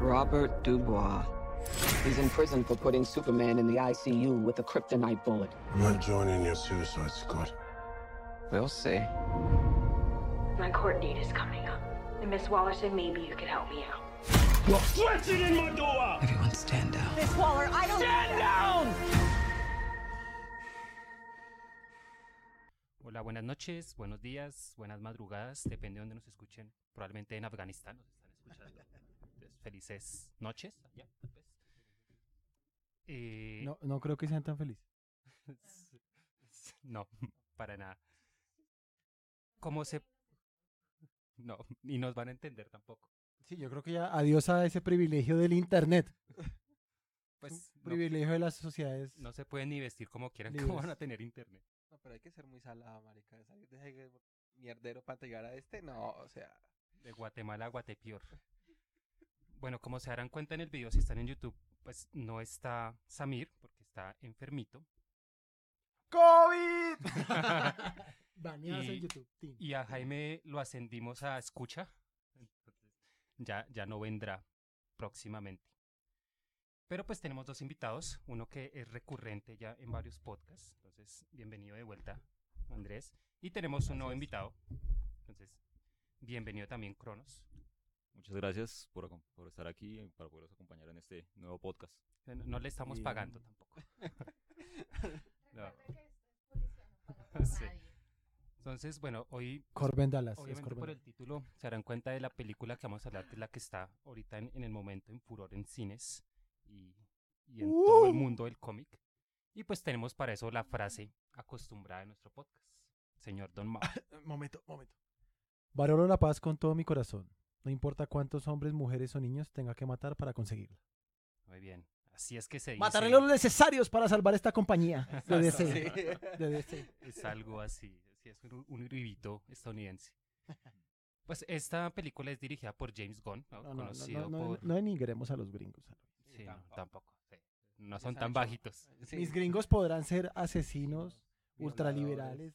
Robert Dubois. He's in prison for putting Superman in the ICU with a kryptonite bullet. I'm not joining your suicide squad. We'll see. My court date is coming up. And Miss Waller said maybe you could help me out. You're stretching in my door! Everyone stand down. Miss Waller, I don't. Stand down! Hola, buenas noches, buenos días, buenas madrugadas, depende de donde nos escuchen. Probablemente en Afganistán nos están escuchando. Felices noches. allá, pues. Eh, No, no creo que sean tan felices. no, para nada. ¿Cómo se...? No, y nos van a entender tampoco. Sí, yo creo que ya adiós a ese privilegio del internet. Pues no, Privilegio de las sociedades. no se pueden ni vestir como quieran, Libres. ¿cómo van a tener internet? No, pero hay que ser muy salado, marica. Salir de ese mierdero para llegar a este, no, o sea. De Guatemala a Guatepeor. Bueno, como se darán cuenta en el video, si están en YouTube, pues no está Samir, porque está enfermito. ¡COVID! Baneadas en YouTube. tin. Y a Jaime lo ascendimos a escucha. Ya, ya no vendrá próximamente. Pero pues tenemos dos invitados, uno que es recurrente ya en varios podcasts. Entonces, bienvenido de vuelta, Andrés. Y tenemos un nuevo invitado. Entonces, bienvenido también, Cronos. Muchas gracias por, por estar aquí y para poderos acompañar en este nuevo podcast. No, no le estamos pagando tampoco. No. Sí. Entonces, bueno, hoy Corbin Dallas. Obviamente Corbin por el título se darán cuenta de la película que vamos a hablar, que es la que está ahorita en, en el momento en furor en cines y, y en todo el ¡Uh! mundo del cómic. Y pues tenemos para eso la frase acostumbrada de nuestro podcast. Señor Don Mao. Momento, momento. Valoro la paz con todo mi corazón. No importa cuántos hombres, mujeres o niños tenga que matar para conseguirla. Muy bien. Así es que se dice. Mataré los necesarios para salvar esta compañía de DC. Sí. De DC. Es algo así. sí, es un, un gribito estadounidense. Pues esta película es dirigida por James Gunn, ¿no? No, no, no, conocido no, no, por... no denigremos a los gringos. Sí, no, tampoco. tampoco. sí. No son tan bajitos. Sí. Mis gringos podrán ser asesinos, ultraliberales,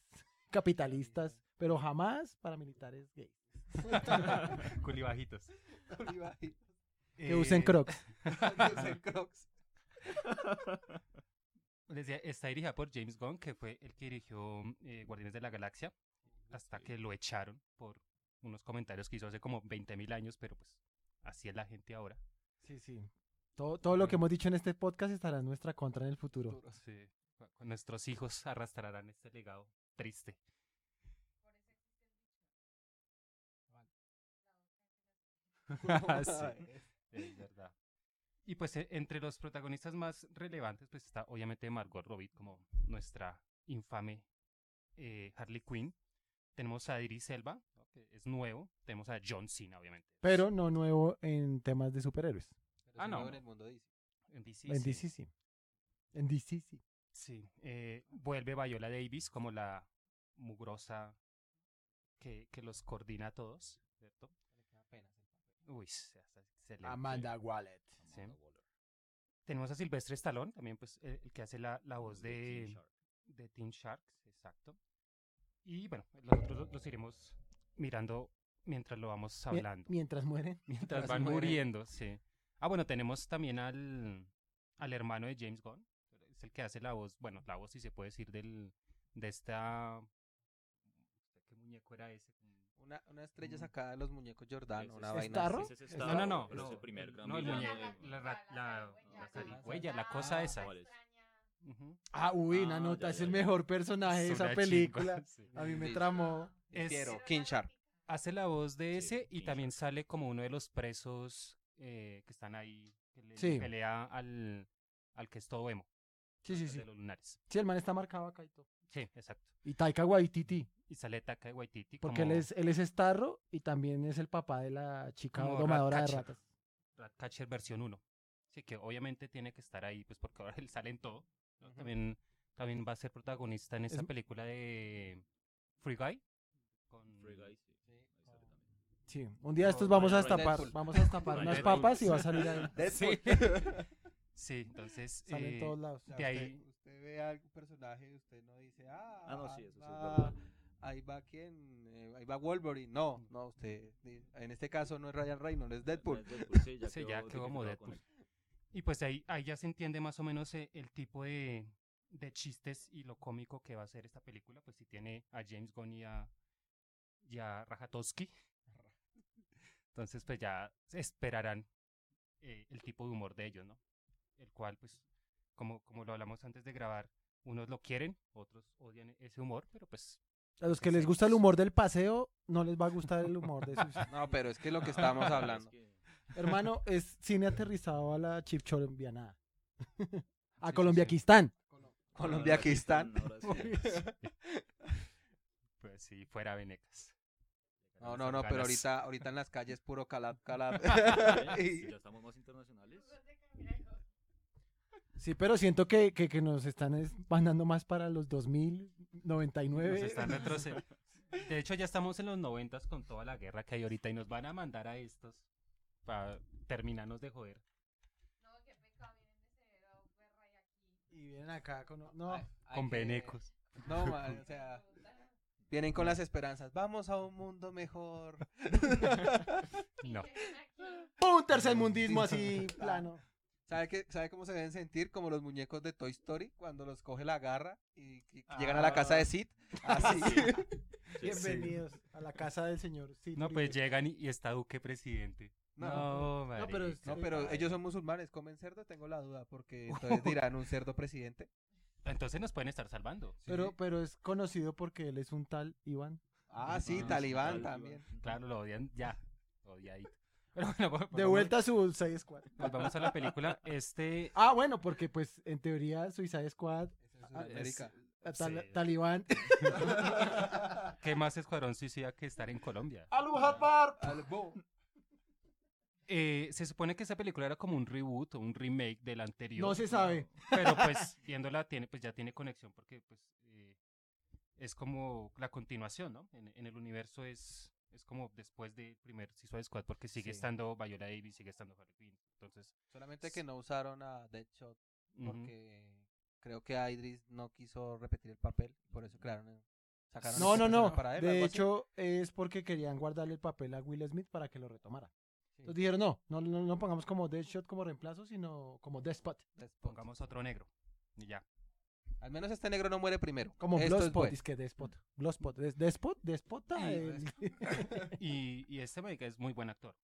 capitalistas, pero jamás paramilitares gays. Culibajitos. Culibajitos. Que usen Eh, crocs. Que usen Crocs. Les decía, está dirigida por James Gunn, que fue el que dirigió eh, Guardianes de la Galaxia, hasta que lo echaron por unos comentarios que hizo hace como 20.000 años, pero pues así es la gente ahora. Sí, sí. Todo, todo lo que hemos dicho en este podcast estará en nuestra contra en el futuro. Sí, nuestros hijos arrastrarán este legado triste. Sí, es verdad. Y pues e- entre los protagonistas más relevantes, pues está obviamente Margot Robbie como nuestra infame eh, Harley Quinn. Tenemos a Idris Elba, ¿no? que es nuevo. Tenemos a John Cena, obviamente. Pero no nuevo en temas de superhéroes. Pero Ah, no. En el mundo DC. En DC, en sí. DC sí. En DC sí. Sí, eh, vuelve Viola Davis como la mugrosa que, que los coordina a todos, ¿cierto? Le queda apenas el papel. Uy, excelente. Wallet. Sí. Tenemos a Silvestre Stallone, también pues el, el que hace la, la voz de, de Teen Sharks, exacto. Y bueno, nosotros lo- los iremos mirando mientras lo vamos hablando. mientras mueren. mientras mientras van mueren. muriendo, sí. Ah, bueno, tenemos también al, al hermano de James Gunn. Es el que hace la voz, bueno, la voz si se puede decir del, de esta... ¿Qué muñeco era ese? Una, una estrella sacada de los muñecos Ese una vaina Starro? así. Ese es No, no, no. Ese es no, el primer gran no, el villano muñeco, la, ra- la, la zarigüeya, la cosa esa. ¿Cuál es? Ujú. Ah, uy, Ah, Nanota ya, es ya, el ya. mejor personaje de Es esa una película. chimba, sí. A mí me Sí. tramó. Es- Quiero, King Shark. Hace la voz de Sí, ese y King también Shark. sale como uno de los presos eh, que están ahí, que le, Sí. pelea al, al que es todo emo, Sí, sí, sí. de los lunares. Sí, el man está marcado acá y todo. Sí, exacto. Y Taika Waititi, Y sale Taka Waititi porque él es, él es Starro y también es el papá de la chica Como domadora de ratas. Ratcatcher versión 1. Sí, que obviamente tiene que estar ahí, pues porque ahora él sale en todo. También, también va a ser protagonista en esta Es- película de Free Guy. Con... Free Guy, sí. Sí, un día de estos No, vamos a destapar, Deadpool. vamos a destapar unas Deadpool. papas y va a salir ahí. Sí. Sí, entonces... Eh, de usted- ahí- Usted, ve algún personaje y usted no dice, ah, Ah, no, sí, eso sí es ahí va quién, Eh, ahí va Wolverine. No, no, usted, en este caso no es Ryan Reynolds, es Deadpool. Sí, ya Sí, quedó, ya quedó como Deadpool. Y pues ahí, ahí ya se entiende más o menos eh, el tipo de, de chistes y lo cómico que va a ser esta película. Pues si tiene a James Gunn y a, y a Rajatowski. Entonces pues ya se esperarán eh, el tipo de humor de ellos, ¿no? El cual pues, como, como lo hablamos antes de grabar, unos lo quieren, otros odian ese humor, pero pues A los que les gusta el humor del paseo, no les va a gustar el humor de sus... No, pero es que lo que estábamos Es hablando. Hermano, es cine aterrizado a la chipchorombianada. a sí, Colombiaquistán. Colombiaquistán. sí. pues si fuera Venecas. No, no, no, pero ahorita, ahorita en las calles puro calab, calab. Y- Si ya estamos más internacionales. Sí, pero siento que, que, que nos están es- mandando más para los 2099. Nos están retrocediendo. De hecho, ya estamos en los noventas con toda la guerra que hay ahorita y nos van a mandar a estos para terminarnos de joder. No, qué pecado, vienen de y aquí. Y vienen acá con... No, Con que- venecos. No, man, o sea, vienen con las esperanzas. Vamos a un mundo mejor. No. un tercermundismo así plano. ¿Sabe, qué, ¿Sabe cómo se deben sentir? Como los muñecos de Toy Story cuando los coge la garra y, y llegan a la casa de Sid. Así. Bienvenidos a la casa del señor. Sí, No, pues llegan y, y está Duque presidente. No, No, no, pero. No, pero ellos son musulmanes, ¿comen cerdo? Tengo la duda, porque entonces dirán un cerdo presidente. Entonces nos pueden estar salvando. Pero, pero es conocido porque él es un tal Iván. Ah, sí, Ah, talibán sí, también. Claro, lo odian ya. Odiadito. Pero bueno, vol- De vuelta a su Suicide Squad. Volvamos a la película. Este. Ah, bueno, porque pues en teoría Suicide Squad, es Ah, tal- Sí. Talibán. ¿Qué más escuadrón suicida que estar en Colombia? ¡Alu Akbar! Albo. Eh, se supone que esta película era como un reboot o un remake del anterior. No se sabe. Pero pues viéndola tiene, pues ya tiene conexión porque pues eh, es como la continuación, ¿no? En, en el universo es, es como después del primer Suicide Squad porque sigue Sí. estando Viola Davis, sigue estando Harley Quinn. Entonces, Solamente que no usaron a Deadshot porque creo que Idris no quiso repetir el papel, por eso crearon el- sacaron No, no, no. para él, De hecho, es porque querían guardarle el papel a Will Smith para que lo retomara. Sí. Entonces dijeron, no, no, no, no pongamos como Deadshot como reemplazo, sino como Despot. Despot. pongamos otro negro y ya. Al menos este negro no muere primero. Como Esto es bueno. es que Despot. Bloodspot. ¿Es Despot? ¿Despota? Sí, el- Y, y este marica es muy buen actor.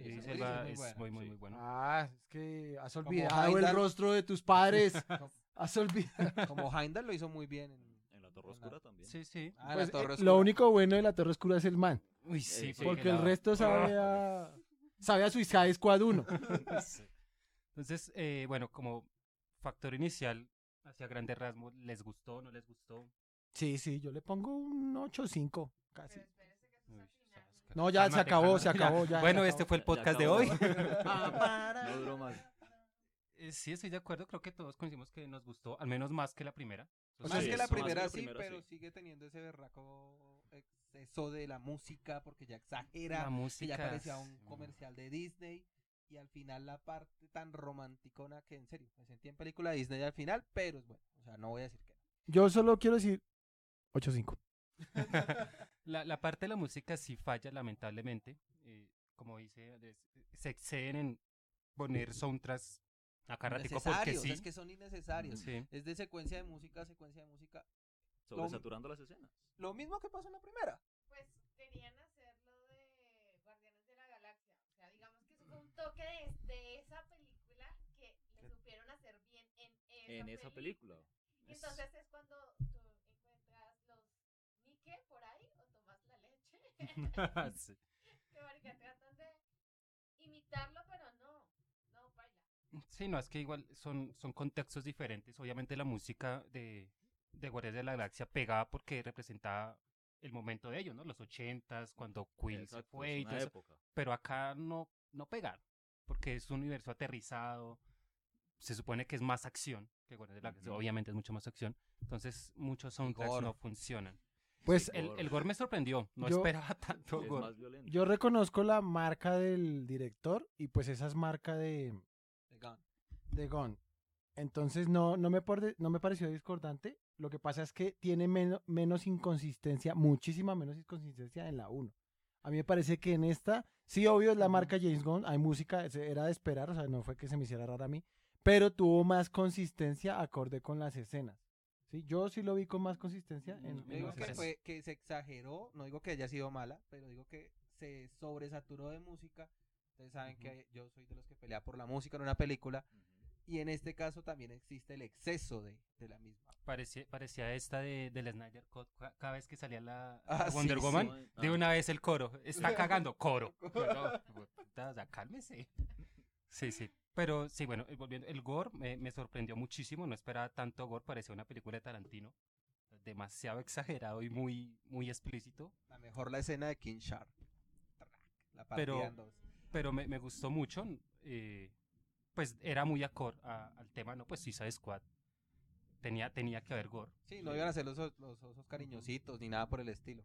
Sí, Elba es muy es bueno, muy, muy, sí. muy bueno. ah, es que has olvidado el rostro de tus padres. has olvidado. Como Heimdall lo hizo muy bien en... En la Torre En la- Oscura también. Sí, sí. Ah, Pues, la Torre eh, lo único bueno de la Torre Oscura es el man. Uy, sí, Eh, sí. Porque el la- resto sabe a... Sabe a Suicide Squad 1. Sí. Entonces, eh, bueno, como factor inicial, hacia grandes rasgos, ¿les gustó no les gustó? Sí, sí, yo le pongo un 8-5, casi. Pero espérese que esto Uy, es al final. sabes, No, ya se cálmate, acabó, se acabó, ya. Bueno, se este acabó. fue el podcast de hoy. No duró más. Eh, sí, estoy de acuerdo. Creo que todos coincidimos que nos gustó, al menos más que la primera. Más Sí, que la más que primera la sí, pero sí. sigue teniendo ese berraco exceso de la música porque ya exagera. La que música. ya parecía un comercial de Disney. Y al final la parte tan romanticona que en serio, me sentí en película de Disney al final, pero es bueno. O sea, no voy a decir que no. Yo solo quiero decir 8-5. la, la parte de la música sí falla, lamentablemente. Eh, como dice, Andrés, se exceden en poner soundtracks acá ratico porque sí. es que son innecesarios. Sí. Es de secuencia de música a secuencia de música. Sobresaturando las escenas. Lo mismo que pasó en la primera. Pues querían hacerlo de Guardianes de la Galaxia. O sea, digamos que eso fue un toque de, de esa película que le supieron hacer bien en esa En esa película. Entonces es cuando tú encuentras los Nike por ahí o tomas la leche. Sí. que marica tratan de imitarlo, pero no. No, baila. Sí, no, es que igual son, son contextos diferentes. Obviamente la música de, de Guardianes de la Galaxia pegaba porque representaba el momento de ellos, ¿no? Los ochentas, cuando Quill se fue y todo eso. Pero acá no, no pegaron, porque es un universo aterrizado. Se supone que es más acción que Guardianes de la Galaxia. Obviamente es mucho más acción. Entonces muchos soundtracks gore. no funcionan. Pues El, Gore. el gore me sorprendió. No Yo- esperaba tanto Es gore. más violento. yo reconozco la marca del director y pues esa es marca de, The Gun. de Gon. Entonces no, no, me porde- no me pareció discordante. Lo que pasa es que tiene meno- menos inconsistencia, muchísima menos inconsistencia en la 1. A mí me parece que en esta, sí, obvio, es la marca James Gunn, hay música, era de esperar, o sea, no fue que se me hiciera rara a mí, pero tuvo más consistencia acorde con las escenas. ¿sí? Yo sí lo vi con más consistencia en, Yo en digo las que, escenas. fue, que se exageró, no digo que haya sido mala, pero digo que se sobresaturó de música. Ustedes saben que yo soy de los que pelea por la música en una película. Y en este caso también existe el exceso de, de la misma. Parecía, parecía esta de, del Snyder ca- cada vez que salía la Ah, sí, Wonder sí. Woman, de Ah. una vez el coro, está cagando, coro. No, puta, o sea, cálmese. Sí, sí. Pero sí, bueno, eh, volviendo, el gore me, me sorprendió muchísimo, no esperaba tanto gore, parecía una película de Tarantino. Demasiado exagerado y muy, muy explícito. La mejor la escena de King Sharp. La Pero- en dos. pero me, me gustó mucho. eh, pues era muy acorde a- al tema, ¿no? Pues Suicide Squad. Tenía, tenía que haber gore. Sí, no iban a ser los, os- los osos cariñositos ni nada por el estilo.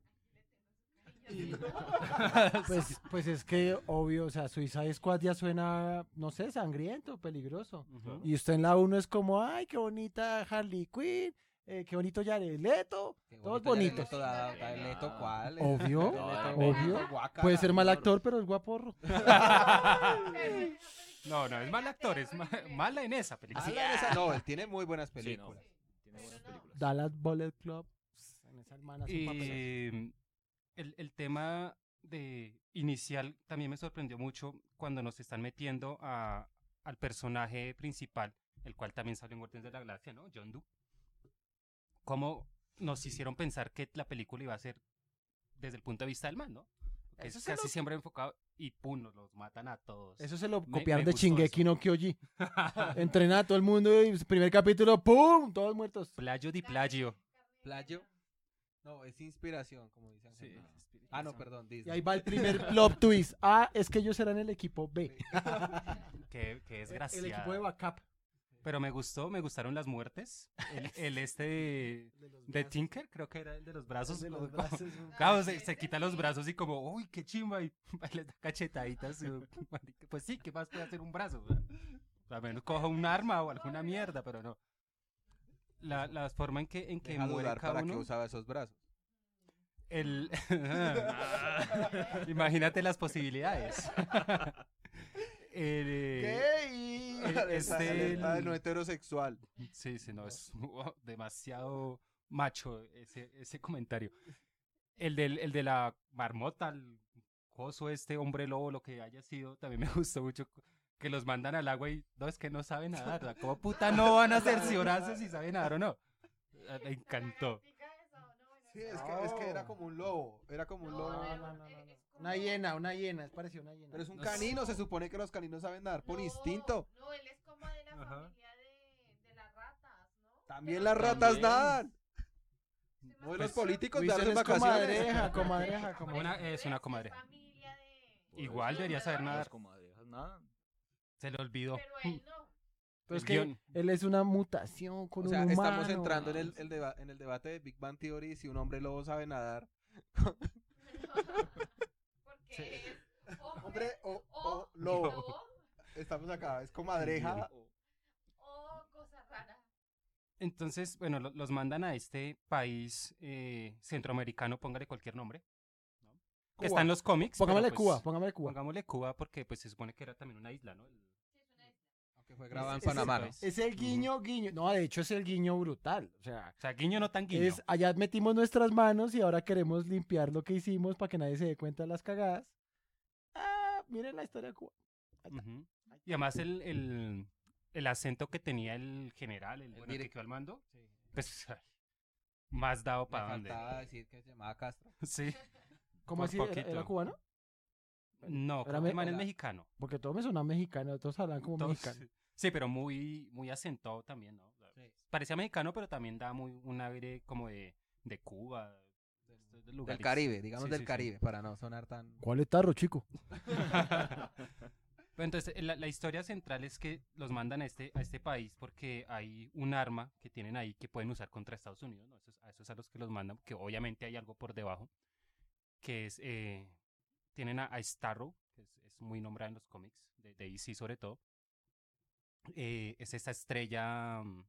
Pues, pues es que, obvio, o sea, Suicide Squad ya suena, no sé, sangriento, peligroso. Y usted en la 1 es como, ay, qué bonita Harley Quinn, eh, qué bonito Jared Leto, Qué todos bonito, bonitos. Leto, da- Jared Leto, ¿cuál? Obvio, obvio. Puede ser mal actor, pero es guaporro. No, no, es mal actor, es ma- mala en esa película. Ah, la de esa- No, él tiene muy buenas Sí, no, películas. Tiene buenas películas. Dallas Bullet Club. En esa hermana hace un papelazo. Y el, el tema de inicial también me sorprendió mucho cuando nos están metiendo a, al personaje principal, el cual también salió en Guardianes de la Galaxia, ¿no? John Doe. Cómo nos hicieron pensar que la película iba a ser desde el punto de vista del man, ¿no? Que Eso es se casi lo- siempre enfocado y pum, nos los matan a todos. Eso se lo Me- copiaron me de Shingeki no Kyoji. Entrena a todo el mundo y primer capítulo, ¡pum! Todos muertos. Plagio di plagio. ¿Plagio? No, es inspiración, como dicen. Sí, Ah, no, perdón, Y ahí va el primer plot twist. Ah, es que ellos eran el equipo B. Qué, qué El desgraciado. equipo de backup. Pero me gustó, me gustaron las muertes. El, el este de, de Tinker, creo que era el de los brazos. De los como- brazos, Claro, se, se quita los brazos y como, uy, qué chimba, y les da cachetaditas. Pues sí, ¿qué más puede hacer un brazo? A menos coja un arma o alguna mierda, pero no. La, la forma en que, en que Deja muere cada para uno. que usaba esos brazos. El... Imagínate las posibilidades. El, eh, Alerta- este, alerta de el- no heterosexual. Sí, sí, no, es demasiado macho ese, ese comentario. El, del, el de la marmota, el coso este, hombre lobo, lo que haya sido, también me gustó mucho que los mandan al agua y no, es que no saben nadar. ¿Cómo puta no van a cerciorarse si saben nadar o no? Ah, Me encantó. Sí, es que, es que era como un lobo. Era como un lobo. No, no, no, no, no. Una hiena, una hiena, es parecido a una hiena. Pero es un No sé. canino, se supone que los caninos saben nadar por instinto. No, él es como de la Ajá. familia de, de las ratas, ¿no? También Pero las ratas También. nadan. No de los Pues, políticos darles es vacaciones. comadreja, comadreja, comadreja. Una- es una Es comadre. familia de... Igual debería saber las nadar. comadrejas nadan. Se le olvidó. Pero él no. Pero es que guion. él es una mutación con O sea, un humano. estamos entrando en el, el deba- en el debate de Big Bang Theory si un hombre lobo sabe nadar. Porque es Hombre o, o o lobo. lobo Estamos acá, es comadreja. o cosa rara. Entonces, bueno, lo- los mandan a este país eh, centroamericano, póngale cualquier nombre. ¿no? Que Cuba. está en los cómics. Pongámosle pues, Cuba, pongámosle Cuba. Pongámosle Cuba porque pues se supone que era también una isla, ¿no? El- fue grabado Es- Panamá. Es el guiño, guiño. No, de hecho es el guiño brutal. O sea, O sea, guiño no tan guiño. es allá metimos nuestras manos y ahora queremos limpiar lo que hicimos para que nadie se dé cuenta de las cagadas. Ah, miren la historia de Cuba. Y además el, el, el acento que tenía el general, el, bueno, el que quedó al mando, pues ay, más dado para dónde. decir que se llamaba Castro. Sí. ¿Cómo así? ¿Era, poquito. era cubano? No, Era creo que man es era- mexicano. Porque todo me suena mexicano, todos hablan como Todos- mexicano. Sí, pero muy, muy acentado también, ¿no? Parecía mexicano, pero también da muy un aire como de, de Cuba. de Del. Caribe, digamos Sí, del sí, sí. Caribe, para no sonar tan... ¿Cuál es tarro, chico? Entonces, la, la historia central es que los mandan a este, a este país porque hay un arma que tienen ahí que pueden usar contra Estados Unidos, ¿no? Eso es- a eso es a los que los mandan, que obviamente hay algo por debajo, que es, eh, tienen a, a Starro, que es, es muy nombrada en los cómics, de, de DC sobre todo, Eh, es esta estrella mm,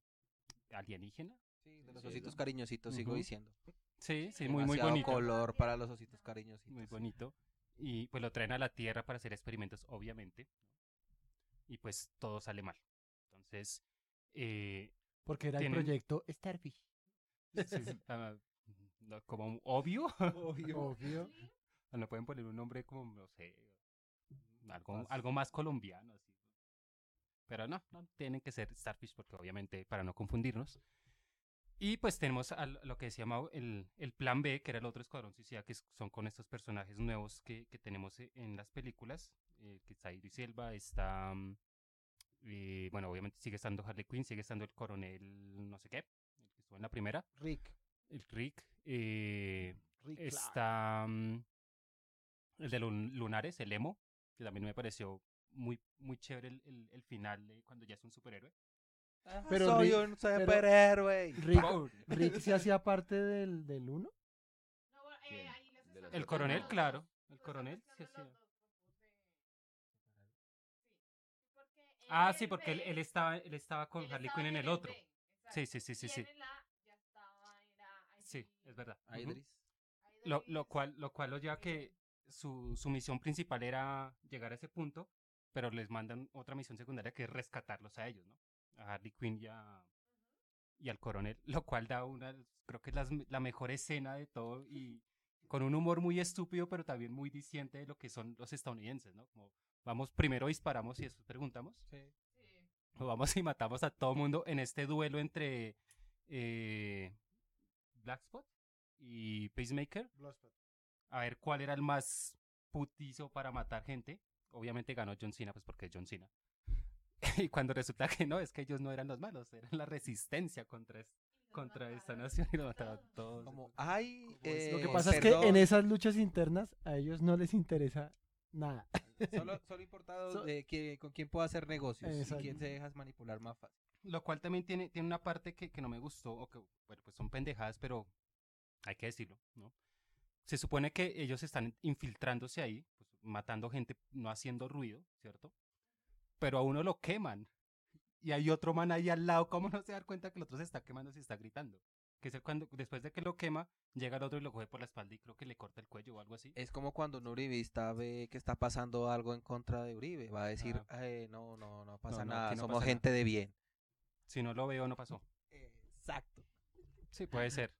alienígena, Sí, de los Sí, ositos ¿no? cariñositos, sigo diciendo. Sí, sí, muy, muy Demasiado bonito. color para los ositos cariñositos. Muy bonito. Y pues lo traen a la Tierra para hacer experimentos, obviamente. Y pues todo sale mal. Entonces, eh, Porque era Tienen- el proyecto Starfish. sí, ah, no, como un obvio. Obvio. No pueden poner un nombre como, no sé, algo, algo más colombiano. Así. Pero no, no, tienen que ser Starfish porque obviamente para no confundirnos. Y pues tenemos lo que decía Mau, el, el plan B, que era el otro escuadrón suicida, que son con estos personajes nuevos que, que tenemos e- en las películas. eh, que está Idris Elba, está... mm, eh, bueno, obviamente sigue estando Harley Quinn, sigue estando el coronel no sé qué, el que estuvo en la primera, Rick. el Rick. eh, Rick está mm, el de Lun- Lunares, el Emo, que también me pareció muy, muy chévere el, el- el final de cuando ya es un superhéroe. Pero Pero soy Rick- un superhéroe. Rick. Rick se hacía parte del, del uno. No, bueno, eh, ahí los El Los coronel, mezclando claro. El los coronel, están sí, mezclando sí. dos. Porque Ah, sí, porque él, él estaba, él estaba con él Harley estaba Quinn en el otro. Sí, sí, sí, sí, sí. Sí, es verdad. Idris. ahí Lo, lo cual, lo cual lo lleva a que su, su misión principal era llegar a ese punto, pero les mandan otra misión secundaria que es rescatarlos a ellos, ¿no? A Harley Quinn y, a- y al coronel, lo cual da una, creo que es la mejor escena de todo y con un humor muy estúpido, pero también muy diciente de lo que son los estadounidenses, ¿no? Como vamos, primero disparamos y después preguntamos. Sí. Sí. o vamos y matamos a todo mundo en este duelo entre eh, Blackspot y Peacemaker. A ver cuál era el más putizo para matar gente. Obviamente ganó John Cena, pues porque es John Cena. y cuando resulta que no, es que ellos no eran los malos, eran la resistencia contra, contra esta nación y lo mataron todos. todos. Como, ay, eh, Lo que pasa es que en perdón, esas luchas internas a ellos no les interesa nada. Solo, solo importado So- de que, con quién puedo hacer negocios Exacto. y quién se dejas manipular más fácil. Lo cual también tiene, tiene una parte que, que no me gustó, o que, bueno, pues son pendejadas, pero hay que decirlo, ¿no? Se supone que ellos están infiltrándose ahí, pues, matando gente, no haciendo ruido, ¿cierto? Pero a uno lo queman. Y hay otro man ahí al lado, ¿cómo no se da cuenta que el otro se está quemando si está gritando? Que es cuando, después de que lo quema, llega el otro y lo coge por la espalda y creo que le corta el cuello o algo así. Es como cuando un uribista ve que está pasando algo en contra de Uribe. Va a decir, "Eh, no, no, no pasa Ah. no, nada, no somos pasa gente de bien. Si no lo veo, no pasó. Exacto. Sí, puede ser.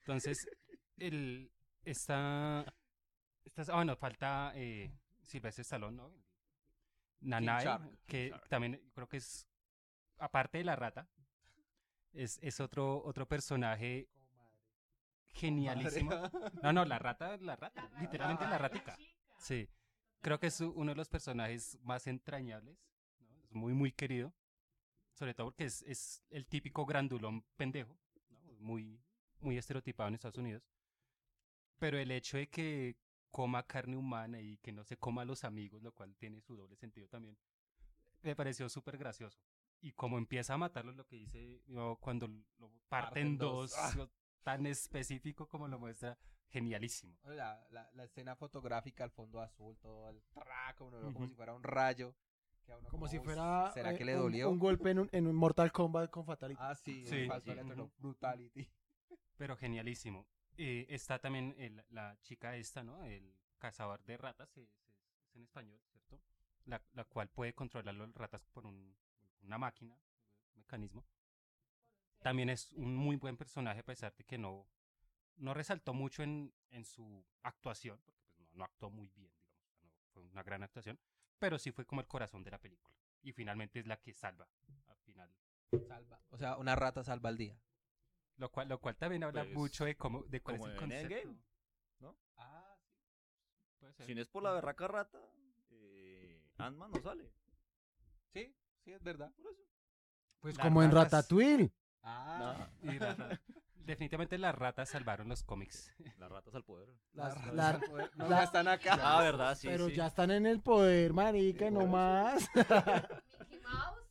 Entonces, el está, está ah, bueno, falta eh, Silvestre Stallone, ¿no? Nanai, Shark. que Shark. también creo que es aparte de la rata, es, es otro otro personaje genialísimo. No, no, la rata, la rata, La literalmente la rata, ratica. Sí, creo que es uno de los personajes más entrañables, ¿no? es muy, muy querido, sobre todo porque es, es el típico grandulón pendejo, ¿no? muy, muy estereotipado en Estados Unidos, pero el hecho de que coma carne humana y que no se coma a los amigos, lo cual tiene su doble sentido también, me pareció súper gracioso. Y como empieza a matarlos, lo que dice cuando lo parte en Parten dos. dos, Ah. lo- tan específico como lo muestra, genialísimo. La, la, la escena fotográfica al fondo azul, todo el ve como Ujú. si fuera un rayo. que a uno Como si "Uy, fuera ¿Será eh, que le un- dolió? Un, golpe en un, en un Mortal Kombat con Fatality. Ah, sí, Sí. sí. El Brutality. Pero genialísimo. Eh, está también el- la chica esta, ¿no? El cazador de ratas, es, es- es en español, ¿cierto? La, la cual puede controlar las ratas por un- una máquina, un mecanismo. También es un muy buen personaje, a pesar de que no, no resaltó mucho en, en su actuación, porque pues, no, no actuó muy bien, digamos, no fue una gran actuación, pero sí fue como el corazón de la película. Y finalmente es la que salva al final. Salva. O sea, una rata salva al día. Lo cual, lo cual también habla Pues, mucho de cómo de cuál como es el en concepto. Endgame. Ah, sí. Puede ser. Si no es por la berraca rata, eh, Ant-Man no sale. Sí, sí, es verdad. Por eso. pues las como en ratas- Ratatouille. Ah, Y la rata- Definitivamente las ratas salvaron los cómics. Las ratas al poder. Las- ratas la- al poder. no, la- ya están acá. Ah, verdad, sí. pero sí. ya están en el poder, marica, no más. Mickey Mouse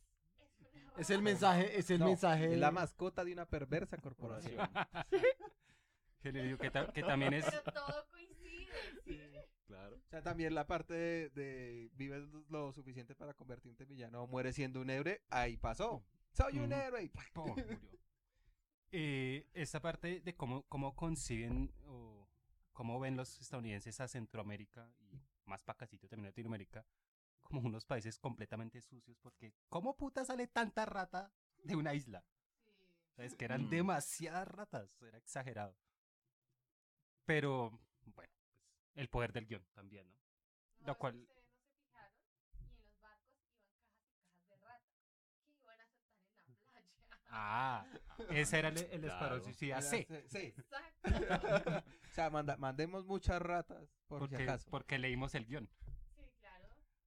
es el mensaje, es el No, mensaje. Es la mascota de una perversa corporación. Que le digo que, ta- que también es. Pero todo coincide, ¿sí? Claro. O sea, también la parte de, de vives lo suficiente para convertirte en villano o mueres siendo un héroe, ahí pasó. Soy un Ujú. héroe. ¡pum! murió. eh, esta parte de cómo, cómo conciben o cómo ven los estadounidenses a Centroamérica y más pacacito también a Latinoamérica como unos países completamente sucios porque ¿cómo puta sale tanta rata de una isla? Es que eran Mm. demasiadas ratas, era exagerado. Pero, bueno, pues, el poder del guion también, ¿no? No, Lo cual-. Ah, ese era el, el Claro. suicida Era- C. Sí. Exacto. o sea, manda- mandemos muchas ratas, por si Porque, acaso. porque leímos el guion.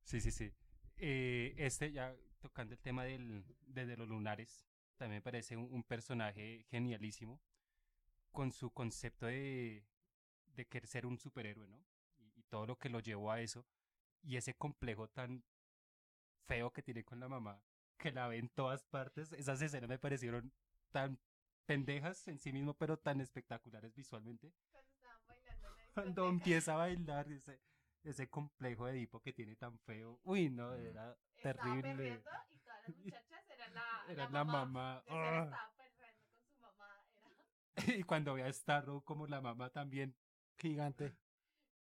Sí. Sí, sí. Eh, este, ya tocando el tema del, de, de los lunares, también me parece un, un personaje genialísimo con su concepto de, de querer ser un superhéroe, ¿no? Y, y todo lo que lo llevó a eso. Y ese complejo tan feo que tiene con la mamá, que la ve en todas partes. Esas escenas me parecieron tan pendejas en sí mismo, pero tan espectaculares visualmente. Cuando estaban bailando en la Cuando empieza a bailar ese, ese complejo de Edipo que tiene tan feo. Uy, no, era estaba terrible. perreando y todas las muchachas eran la, Era la mamá. Ah. estaba perreando con su mamá. Era... Y cuando ve a Starro como la mamá también, Gigante.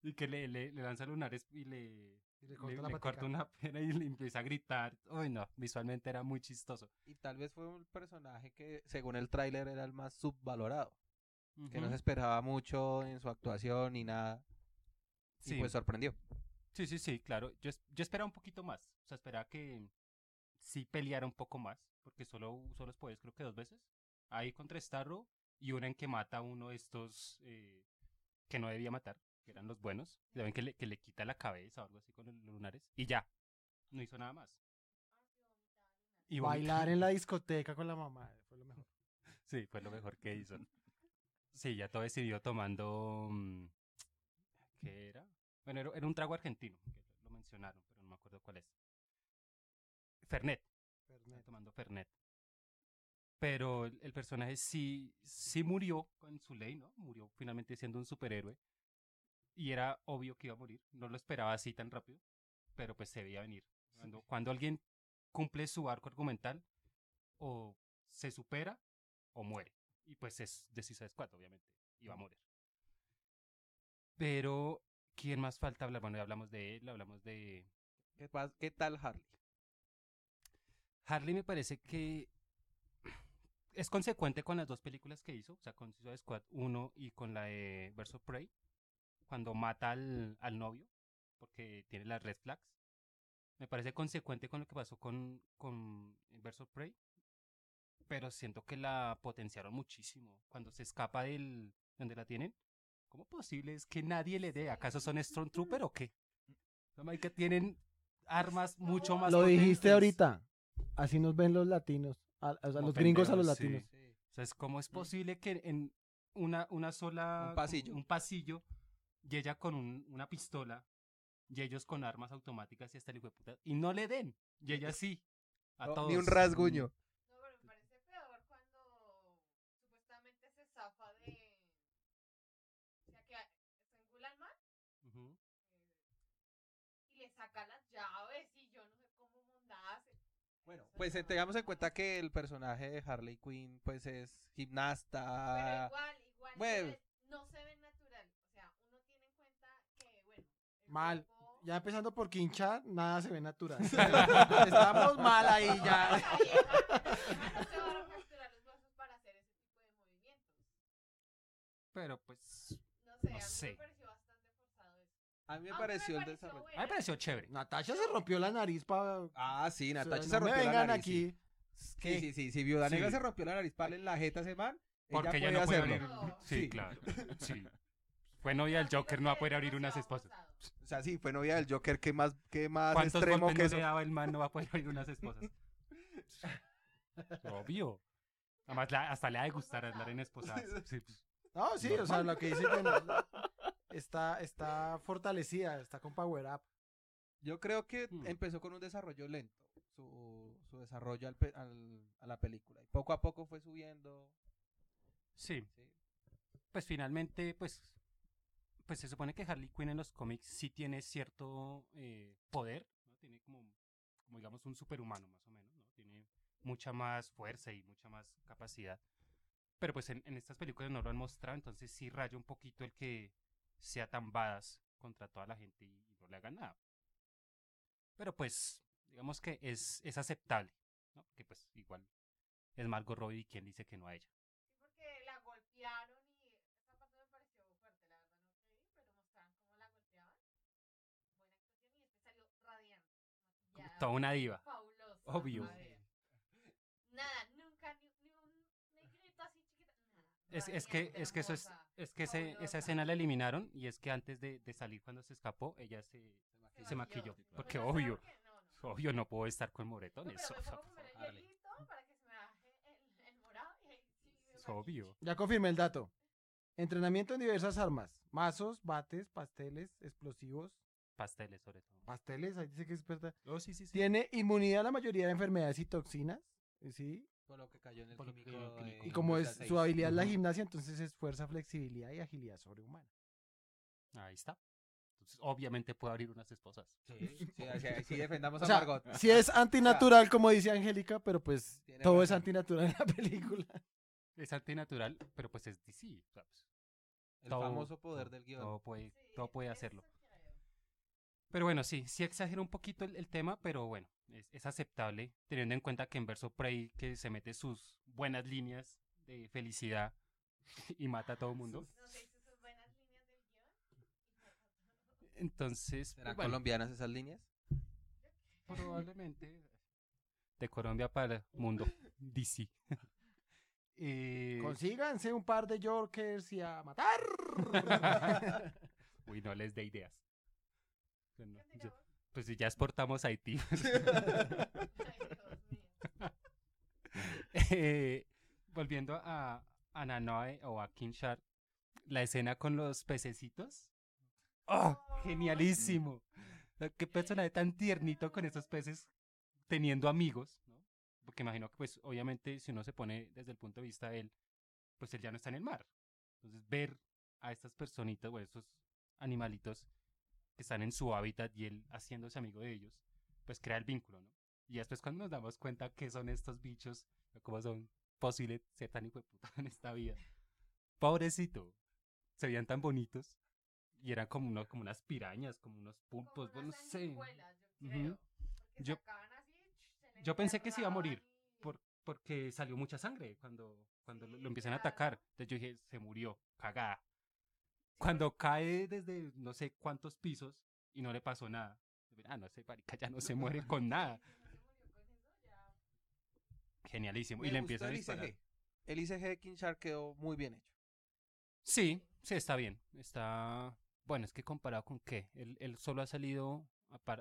y que le, le, le lanza lunares y le, Y le corta le la corta patica. una pena y le empieza a gritar. Uy, no, visualmente era muy chistoso. Y tal vez fue un personaje que, según el tráiler, era el más subvalorado. Que no se esperaba mucho en su actuación ni nada. Sí. Y pues sorprendió. Sí, sí, sí, claro. Yo, yo esperaba un poquito más. O sea, esperaba que sí peleara un poco más. Porque solo usó los poderes creo que dos veces. Ahí contra Starro y una en que mata a uno de estos eh, que no debía matar, que eran los buenos. Ya ven que le, que le quita la cabeza o algo así con los lunares. Y ya. No hizo nada más. Y Bailar en la discoteca con la mamá. Fue lo mejor. Sí, fue lo mejor que hizo. Sí, ya todo decidió tomando... mm, ¿Qué era? Bueno, era, era un trago argentino, que lo mencionaron, pero no me acuerdo cuál es. Fernet, estaba tomando Fernet. Pero el, el personaje sí, sí murió con su ley, ¿no? Murió finalmente siendo un superhéroe. Y era obvio que iba a morir. No lo esperaba así tan rápido, pero pues se veía venir. Cuando, cuando alguien cumple su arco argumental, o se supera o muere. Y pues es de Suicide Squad, obviamente. Iba a morir. Pero, ¿quién más falta hablar? Bueno, ya hablamos de él, hablamos de... ¿Qué, tal Harley? Harley me parece que es consecuente con las dos películas que hizo, o sea, con Suicide Squad 1 y con la de of Prey, cuando mata al, al novio, porque tiene las red flags. Me parece consecuente con lo que pasó con, con of Prey, pero siento que la potenciaron muchísimo. Cuando se escapa del donde la tienen, ¿cómo posible es que nadie le dé? ¿Acaso son Stormtrooper o qué? No, que tienen armas mucho más Lo dijiste potentes. ahorita. Así nos ven los latinos. A, a los gringos a los sí. latinos. Sí. O sea, es ¿cómo es posible que en una, una sola... Un pasillo. Un pasillo, y ella con un- una pistola, y ellos con armas automáticas y hasta el hijo de puta, y no le den, y ella sí, a No, todos. ni un rasguño. No, pero me parece peor cuando supuestamente se zafa de. O sea, que estrangula al man Ujú. y le saca las llaves y yo no sé cómo mondadas. Bueno, pues eh, tengamos en cuenta que el personaje de Harley Quinn pues es Pero gimnasta. igual, igual. bueno. se ve- no se ve natural. O sea, uno tiene en cuenta que, bueno. Mal. cuerpo- Ya empezando por quinchar, nada se ve natural. Estamos mal ahí ya. Esa vieja no se van a fracturar los brazos para hacer ese tipo de movimientos. Pero pues, No sé, No a mí sé. me pareció bastante forzado eso. A mí me Aunque pareció el pareció desarrollo. a mí me pareció chévere. Natasha se rompió la nariz para... Ah, sí, Natacha no se rompió me la nariz. sí. aquí. Sí, sí, sí. Si Viuda Sí. Negra se rompió la nariz para en la jeta ese man, Porque ella no puede abrir... No. Sí, Sí. claro. Sí. Fue novia del Joker, no va a poder abrir unas esposas. O sea, sí, fue novia del Joker, ¿qué más, qué más ¿Cuántos extremo golpes que no eso? le daba el man? No va a poder abrir unas esposas. Obvio. Además, la- hasta le ha de gustar andar en esposadas. Sí, pues, No, sí, o sea, lo que dice Jenna, está, está fortalecida, está con Power Up. Yo creo que Hmm. empezó con un desarrollo lento, su, su desarrollo al al- a la película. Y poco a poco fue subiendo. sí. ¿sí? pues finalmente, pues, pues se supone que Harley Quinn en los cómics sí tiene cierto eh, poder, ¿no? Tiene como, como digamos un superhumano más o menos, ¿no? Tiene mucha más fuerza y mucha más capacidad. Pero pues en, en estas películas no lo han mostrado, entonces sí raya un poquito el que sea tan badass contra toda la gente y, y no le hagan nada. Pero pues, digamos que es, es aceptable, ¿no? Que pues igual es Margot Robbie quien dice que no a ella. Sí, porque la golpearon y esa parte me pareció fuerte, la verdad no creí, pero mostraban cómo la golpeaban. Buena actuación y después salió radiante, maquillada, Toda una diva. fabulosa. Obvio. Nada, nunca ni, ni un negrito así chiquita, nada. Es, es que, es que eso es, es que ese- esa escena la eliminaron y es que antes de, de salir cuando se escapó, ella se, se maquilló. Sí, claro. Porque Pues no obvio, no, no. obvio no puedo estar con No, moretones. pero o me sea, pongo por primero favor. el hielito para que se me baje el, el morado y ahí sí me Es maquillo. obvio. Ya confirmé el dato. Entrenamiento en diversas armas. Mazos, bates, pasteles, explosivos. Pasteles sobre todo. Pasteles, ahí dice que es experta. Oh, sí, sí, sí. Tiene inmunidad a la mayoría de enfermedades y toxinas. Sí. Por lo que cayó en el Por lo que químico. cayó en el químico. de Y como es su habilidad es la gimnasia, entonces es fuerza, flexibilidad y agilidad sobrehumana. Ahí está. Entonces, obviamente puede abrir unas esposas. Sí, sí, así, así defendamos O a sea, Margot. si es antinatural, como dice Angélica, pero pues Tiene todo es razón. antinatural en la película. Es antinatural, pero pues es DC. o sea, pues, El todo- famoso poder del guion. Todo puede, Sí, todo puede hacerlo. Pero bueno, sí, sí exagera un poquito el, el tema, pero bueno, es, es aceptable, teniendo en cuenta que en Verso Prey que se mete sus buenas líneas de felicidad y mata a todo el mundo. No sé, hizo sus buenas líneas del guion. Entonces, ¿Serán bueno, colombianas esas líneas? probablemente de Colombia para el mundo DC. Eh, Consíganse un par de Yorkers y a matar. Uy, no les dé ideas. Bueno, ¿Qué ya- tiramos? Pues si ya exportamos a Haití. Eh, volviendo a, a Nanoe o a King Shark, la escena con los pececitos. ¡Oh! Genialísimo. Qué personaje tan tiernito con esos peces teniendo amigos, ¿no? Porque imagino que, pues, obviamente, si uno se pone desde el punto de vista de él, pues él ya no está en el mar. Entonces, ver a estas personitas o a estos animalitos que están en su hábitat y él haciéndose amigo de ellos, pues crea el vínculo, ¿no? Y después cuando nos damos cuenta que son estos bichos, cómo son posibles ser tan hijo de puta en esta vida. Pobrecito. Se veían tan bonitos. Y eran como, uno, como unas pirañas, como unos Como pulpos, no unas sé. sanguijuelas, yo creo, porque Yo- así, yo pensé que se iba a morir, y- Por, porque salió mucha sangre cuando, cuando lo, Sí, lo empiezan a claro. atacar. Entonces yo dije, se murió, cagada. Cuando cae desde no sé cuántos pisos y no le pasó nada. Ah, no sé, marica, ya no se muere con nada. Ya. Genialísimo. Me y le gustó empiezan a disparar. ICG. El ICG de King Shark quedó muy bien hecho. Sí, sí, está bien. Está. Bueno, es que comparado con qué. Él, él solo ha salido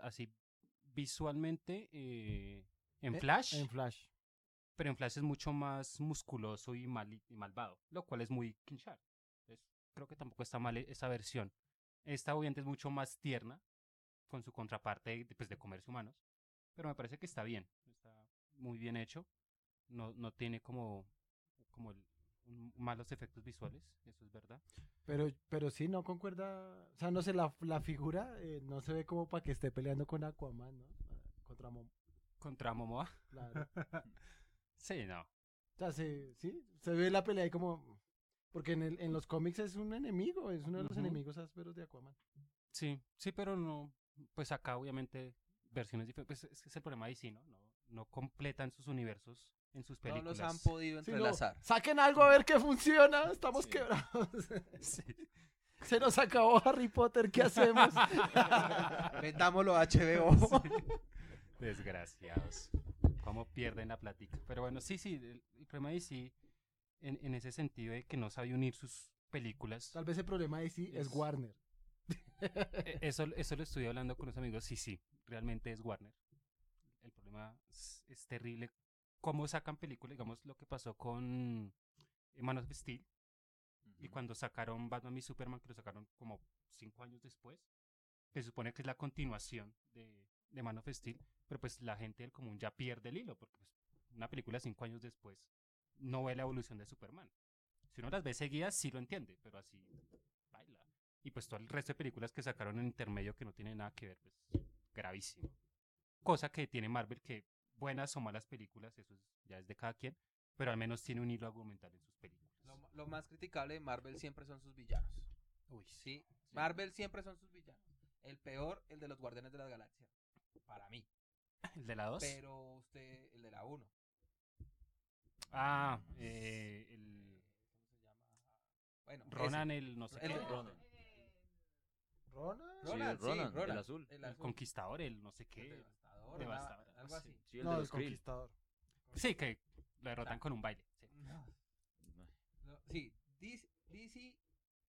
así visualmente eh, en Eh, Flash, En Flash. pero en Flash es mucho más musculoso y, mal, y malvado, lo cual es muy King Shark. Creo que tampoco está mal e- esa versión. Esta obviamente es mucho más tierna con su contraparte de, pues, de comercio humanos, pero me parece que está bien. Está muy bien hecho. No, no tiene como, como el- malos efectos visuales, eso es verdad. Pero, pero sí, no concuerda. O sea, no sé, la, la figura eh, no se ve como para que esté peleando con Aquaman, ¿no? Contra Mom. Contra Momoa. Claro. Sí, no. O sea, se, sí, se ve la pelea ahí como. Porque en, el, en los cómics es un enemigo, es uno de los enemigos ásperos de Aquaman. Sí, sí, pero no. Pues acá, obviamente, versiones diferentes. Pues es que es el problema sí, ¿no? No, no completan sus universos en sus No películas. los han podido Sí, no, entrelazar. saquen algo a ver qué funciona, estamos Sí. quebrados. Sí. Se nos acabó Harry Potter, ¿qué hacemos? Vendámoslo a HBO. Desgraciados. Cómo pierden la plática. Pero bueno, sí, sí. El, el problema ahí sí, en, en ese sentido de que no sabe unir sus películas. Tal vez el problema ahí sí es Es- Warner. Eh, Eso, eso lo estoy hablando con los amigos. Sí, sí, realmente es Warner. El problema es, es terrible. ¿Cómo sacan películas? Digamos lo que pasó con Man of Steel. Y cuando sacaron Batman y Superman, que lo sacaron como cinco años después, se supone que es la continuación de, de Man of Steel, pero pues la gente del común ya pierde el hilo, porque pues, una película cinco años después no ve la evolución de Superman. Si uno las ve seguidas, sí lo entiende, pero así baila. Y pues todo el resto de películas que sacaron en intermedio que no tienen nada que ver, pues gravísimo. Cosa que tiene Marvel, que buenas o malas películas, eso es- ya es de cada quien, pero al menos tiene un hilo argumental en sus películas. lo más criticable de Marvel siempre son sus villanos. Uy, Sí, Marvel siempre son sus villanos. El peor, el de los Guardianes de la Galaxia. Para mí. ¿El de la 2? Pero usted, el de la 1. Ah, eh, el ¿Cómo se llama? Bueno, Ronan, ese. el no sé El qué. Ronan. ¿Rona? Sí, Ronan, sí, Ronan, el Ronan, azul. el El azul. conquistador, el no sé El qué. devastador, Devastador, una- algo así. Sí, el No, de el conquistador. Sí, que lo derrotan con un baile. sí. No, no, sí, DC, DC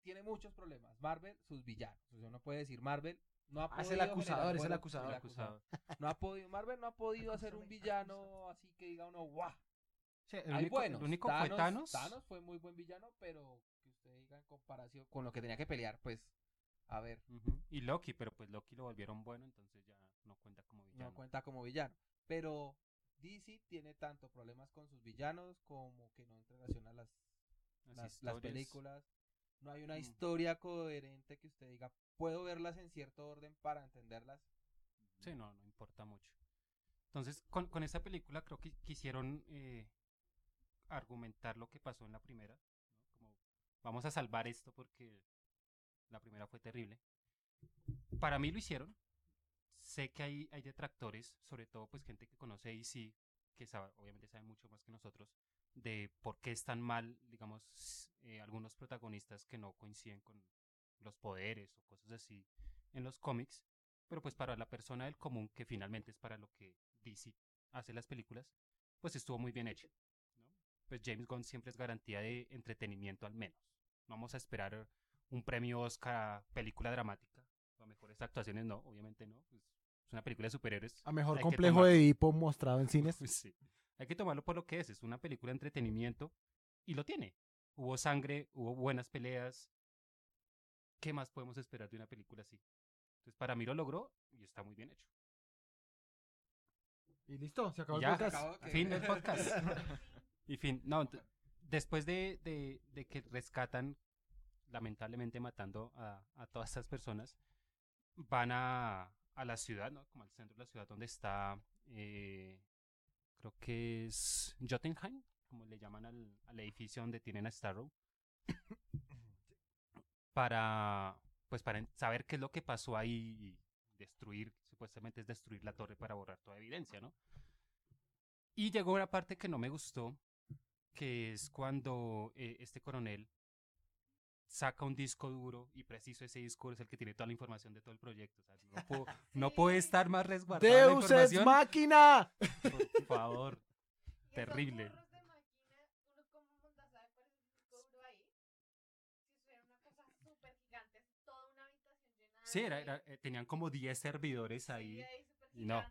tiene muchos problemas. Marvel, sus villanos. O sea, uno puede decir Marvel no ha Ah, podido es el acusador, es el acusador. el Acusado. No ha podido, Marvel no ha podido hacer un villano así que diga uno, guau. Sí, el Hay único, buenos. el único fue Thanos. Thanos fue muy buen villano, pero que usted diga en comparación con lo que tenía que pelear, pues, a ver. Y Loki, pero pues Loki lo volvieron bueno, entonces ya no cuenta como villano. no cuenta como villano. Pero DC tiene tanto problemas con sus villanos como que no entrelaciona las, Las las, películas. No hay una Mm. historia coherente que usted diga, puedo verlas en cierto orden para entenderlas. Sí, no, no importa mucho. Entonces, con, con esta película creo que quisieron eh, argumentar lo que pasó en la primera. ¿no? Como, vamos a salvar esto porque la primera fue terrible. Para mí lo hicieron. Sé que hay, hay detractores, sobre todo pues gente que conoce DC, que sabe, obviamente sabe mucho más que nosotros, de por qué están mal, digamos, eh, algunos protagonistas que no coinciden con los poderes o cosas así en los cómics. Pero pues para la persona del común, que finalmente es para lo que DC hace las películas, pues estuvo muy bien hecho. Pues James Gunn siempre es garantía de entretenimiento al menos. No vamos a esperar un premio Oscar a película dramática. A mejores actuaciones no, obviamente no. pues, es una película de superhéroes. A mejor Hay complejo de Edipo mostrado en cines. Sí. Hay que tomarlo por lo que es. Es una película de entretenimiento y lo tiene. Hubo sangre, hubo buenas peleas. ¿Qué más podemos esperar de una película así? Entonces, para mí lo logró y está muy bien hecho. Y listo, se acabó Y el ya, podcast. acabó, que- fin del podcast. y fin, no, después de, de- de que rescatan, lamentablemente matando a, a todas estas personas, van a, a la ciudad, ¿no? Como al centro de la ciudad donde está, eh, creo que es Jotunheim, como le llaman al, al edificio donde tienen a Starrow, para, pues para saber qué es lo que pasó ahí y destruir, supuestamente es destruir la torre para borrar toda evidencia, ¿no? Y llegó una parte que no me gustó, que es cuando eh, este coronel saca un disco duro y preciso ese disco es el que tiene toda la información de todo el proyecto. o sea, no, puedo- no puede estar más resguardada la Deus ex información. máquina. Por favor. Terrible. burros de máquina, uno como monta, ¿sabe cuál es es Sí, era, era- eh, tenían como 10 servidores sí, ahí. y no.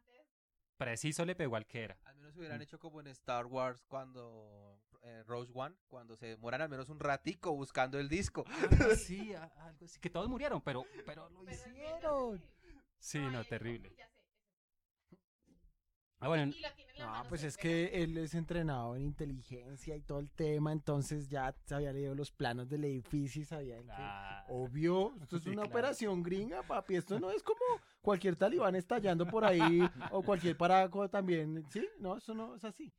Preciso le pegó al que era. Al menos hubieran Mm. hecho como en Star Wars cuando eh, Rose One, cuando se demoran al menos un ratico buscando el disco. A- algo así. Que todos murieron, pero, pero lo Pero hicieron. sí. Sí, no, terrible. "Uy, ya sé, Ah, bueno, Y tiene en pues es que él es entrenado en inteligencia y todo el tema, entonces ya se había leído los planos del edificio y sabía que... Obvio, esto es Sí, una claro. operación gringa, papi. Esto no es como cualquier talibán estallando por ahí o cualquier paraco también. Sí, no, eso no es así.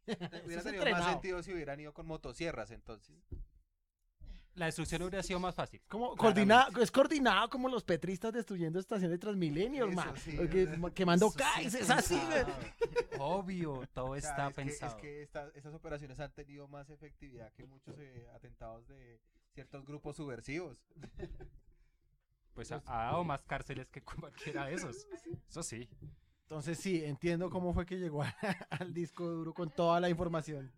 Hubiera tenido más sentido si hubieran ido con motosierras entonces. La destrucción hubiera sido más fácil. Como coordinado, es coordinado como los petristas destruyendo estaciones de Transmilenio, hermano. sí, quemando sí calles, es es así. Obvio, todo O sea, está es que- pensado. es que esta- estas operaciones han tenido más efectividad que muchos eh, atentados de ciertos grupos subversivos. Pues ha, ha dado más cárceles que cualquiera de esos. Eso sí. Entonces sí, entiendo cómo fue que llegó a- al disco duro con toda la información.